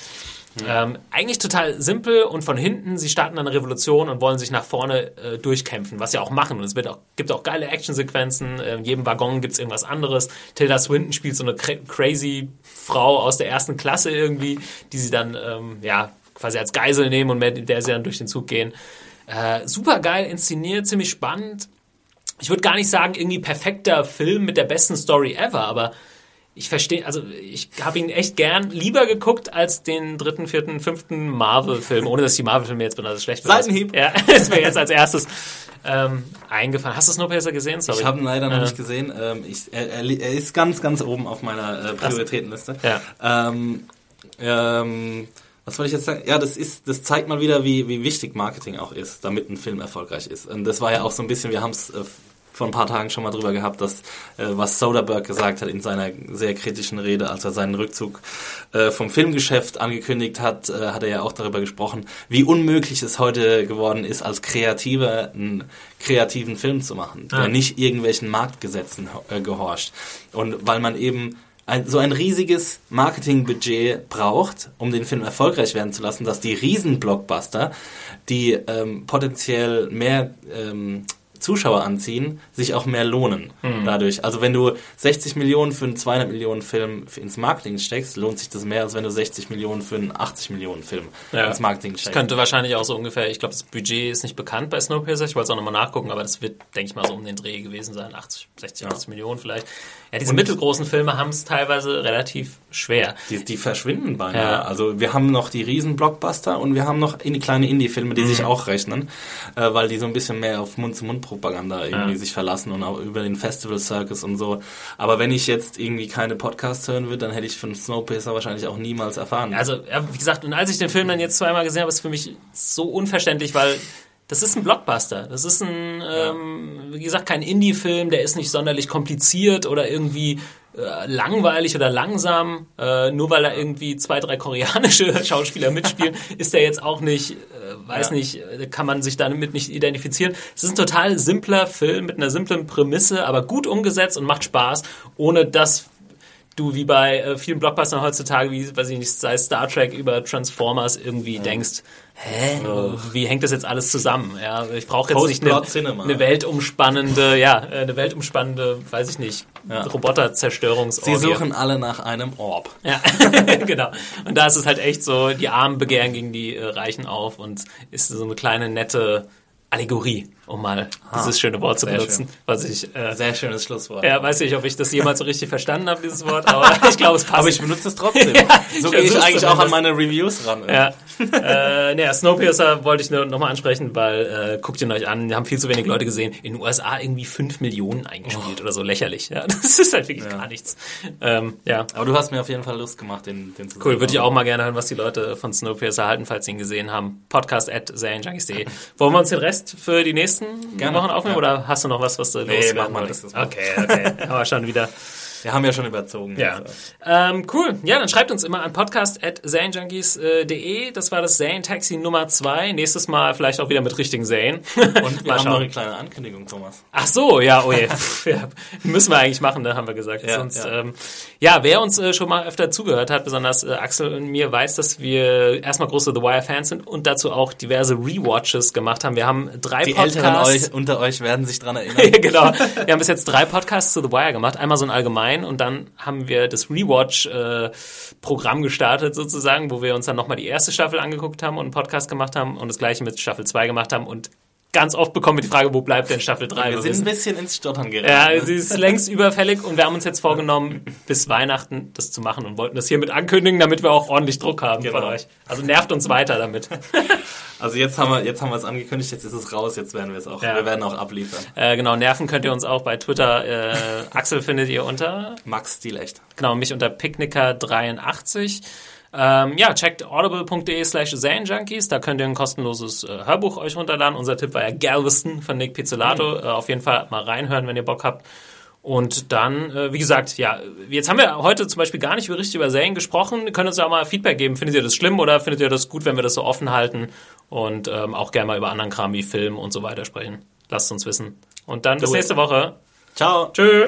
Ähm, eigentlich total simpel und von hinten, sie starten eine Revolution und wollen sich nach vorne äh, durchkämpfen, was sie auch machen. Und es wird auch, gibt auch geile Actionsequenzen, in jedem Waggon gibt's irgendwas anderes. Tilda Swinton spielt so eine cra crazy Frau aus der ersten Klasse irgendwie, die sie dann ähm, ja quasi als Geisel nehmen und mit der sie dann durch den Zug gehen. Äh, super geil inszeniert, ziemlich spannend. Ich würde gar nicht sagen, irgendwie perfekter Film mit der besten Story ever, aber ich verstehe, also ich habe ihn echt gern lieber geguckt als den dritten, vierten, fünften Marvel-Film, ohne dass die Marvel-Filme jetzt besonders schlecht waren. Seitenhieb. Ja, ist mir jetzt als erstes ähm, eingefallen. Hast du Snowpiercer gesehen? Sorry. Ich habe ihn leider noch äh. nicht gesehen. Ähm, ich, er, er, ist ganz, ganz oben auf meiner äh, Prioritätenliste. Ja. Ähm, ähm, was wollte ich jetzt sagen? Ja, das ist, das zeigt mal wieder, wie, wie wichtig Marketing auch ist, damit ein Film erfolgreich ist. Und das war ja auch so ein bisschen, wir haben es äh, vor ein paar Tagen schon mal drüber gehabt, dass äh, was Soderbergh gesagt hat in seiner sehr kritischen Rede, als er seinen Rückzug äh, vom Filmgeschäft angekündigt hat, äh, hat er ja auch darüber gesprochen, wie unmöglich es heute geworden ist, als Kreativer einen kreativen Film zu machen, der nicht irgendwelchen Marktgesetzen äh, gehorcht. Und weil man eben ein, so ein riesiges Marketingbudget braucht, um den Film erfolgreich werden zu lassen, dass die Riesenblockbuster, die ähm, potenziell mehr ähm, Zuschauer anziehen, sich auch mehr lohnen mhm. dadurch. Also wenn du 60 Millionen für einen 200 Millionen Film ins Marketing steckst, lohnt sich das mehr, als wenn du 60 Millionen für einen 80 Millionen Film ja. ins Marketing steckst. Das könnte wahrscheinlich auch so ungefähr, ich glaube, das Budget ist nicht bekannt bei Snowpiercer, ich wollte es auch nochmal nachgucken, aber das wird, denke ich mal, so um den Dreh gewesen sein, 80, 60, 80 Millionen vielleicht. Ja, diese Und mittelgroßen Filme haben es teilweise relativ schwer. Die, die verschwinden beinahe. Ja. Also wir haben noch die riesen Blockbuster und wir haben noch in kleine Indie-Filme, die mhm. sich auch rechnen, äh, weil die so ein bisschen mehr auf Mund-zu-Mund Propaganda irgendwie ja. sich verlassen und auch über den Festival Circus und so. Aber wenn ich jetzt irgendwie keine Podcasts hören würde, dann hätte ich von Snowpiercer wahrscheinlich auch niemals erfahren. Also, wie gesagt, und als ich den Film dann jetzt zweimal gesehen habe, ist für mich so unverständlich, weil das ist ein Blockbuster. Das ist ein, ähm, wie gesagt, kein Indie-Film, der ist nicht sonderlich kompliziert oder irgendwie äh, langweilig oder langsam. Äh, nur weil da irgendwie zwei, drei koreanische Schauspieler mitspielen, ist der jetzt auch nicht, äh, weiß ja. nicht, äh, kann man sich damit nicht identifizieren. Es ist ein total simpler Film mit einer simplen Prämisse, aber gut umgesetzt und macht Spaß, ohne dass du wie bei äh, vielen Blockbustern heutzutage, wie, weiß ich nicht, sei Star Trek über Transformers irgendwie ja. denkst, hä, ja. wie hängt das jetzt alles zusammen? Ja, ich brauche jetzt nicht eine, eine, weltumspannende, ja, eine weltumspannende, weiß ich nicht, ja. Roboterzerstörungsorgie. Sie suchen alle nach einem Orb. Ja, genau. Und da ist es halt echt so, die Armen begehren gegen die äh, Reichen auf und ist so eine kleine nette Allegorie um mal ah, dieses schöne Wort zu benutzen, schön. was ich äh, sehr schönes Schlusswort. Ja, weiß nicht, ob ich das jemals so richtig verstanden habe, dieses Wort, aber ich glaube, es passt. Aber ich benutze es trotzdem. ja, so gehe ich eigentlich auch an meine Reviews ran. Ja. äh, naja, Snowpiercer wollte ich nur nochmal ansprechen, weil äh, guckt ihn euch an, haben viel zu wenig Leute gesehen. In den USA irgendwie 5 Millionen eingespielt oh. oder so, lächerlich. Ja, das ist halt wirklich ja. gar nichts. Ähm, ja. Aber du hast mir auf jeden Fall Lust gemacht, den, den zu Cool, würde ich auch mal gerne hören, was die Leute von Snowpiercer halten, falls sie ihn gesehen haben. Podcast at. Wollen wir uns den Rest für die nächsten Gerne. Wochen aufnehmen ja. oder hast du noch was, was du nee, loswerden wolltest? Okay, okay. Aber schon wieder wir haben ja schon überzogen. Ja. Ähm, cool. Ja, dann schreibt uns immer an podcast.zanejunkies.de. Das war das Zane-Taxi Nummer zwei. Nächstes Mal vielleicht auch wieder mit richtigen Zane. Und wir haben noch eine kleine Ankündigung, Thomas. Ach so, ja, oh je. ja, müssen wir eigentlich machen, da haben wir gesagt. Ja, Sonst, ja. Ähm, ja wer uns äh, schon mal öfter zugehört hat, besonders äh, Axel und mir, weiß, dass wir erstmal große The Wire-Fans sind und dazu auch diverse Rewatches gemacht haben. Wir haben drei Die Podcasts. Älteren euch, unter euch werden sich dran erinnern. genau. Wir haben bis jetzt drei Podcasts zu The Wire gemacht. Einmal so ein allgemein rein und dann haben wir das Rewatch-Programm äh, gestartet sozusagen, wo wir uns dann nochmal die erste Staffel angeguckt haben und einen Podcast gemacht haben und das gleiche mit Staffel 2 gemacht haben und ganz oft bekommen wir die Frage, wo bleibt denn Staffel 3? Wir sind ein bisschen ins Stottern geraten. Ja, ne? sie ist längst überfällig und wir haben uns jetzt vorgenommen, bis Weihnachten das zu machen und wollten das hiermit ankündigen, damit wir auch ordentlich Druck haben genau. von euch. Also nervt uns weiter damit. Also jetzt haben wir jetzt haben wir es angekündigt, jetzt ist es raus, jetzt werden wir es auch, ja. wir werden auch abliefern. Äh, genau, nerven könnt ihr uns auch bei Twitter. Äh, Axel findet ihr unter Max Stilecht. Genau, mich unter Picknicker83. Ähm, ja, checkt audible.de slash Junkies, da könnt ihr ein kostenloses äh, Hörbuch euch runterladen. Unser Tipp war ja Galveston von Nick Pizzolatto. Mhm. Äh, auf jeden Fall mal reinhören, wenn ihr Bock habt. Und dann, äh, wie gesagt, ja, jetzt haben wir heute zum Beispiel gar nicht richtig über Serien gesprochen. Könnt uns auch mal Feedback geben. Findet ihr das schlimm oder findet ihr das gut, wenn wir das so offen halten? Und ähm, auch gerne mal über anderen Kram wie Film und so weiter sprechen. Lasst uns wissen. Und dann bis nächste Woche. Ciao. Tschö.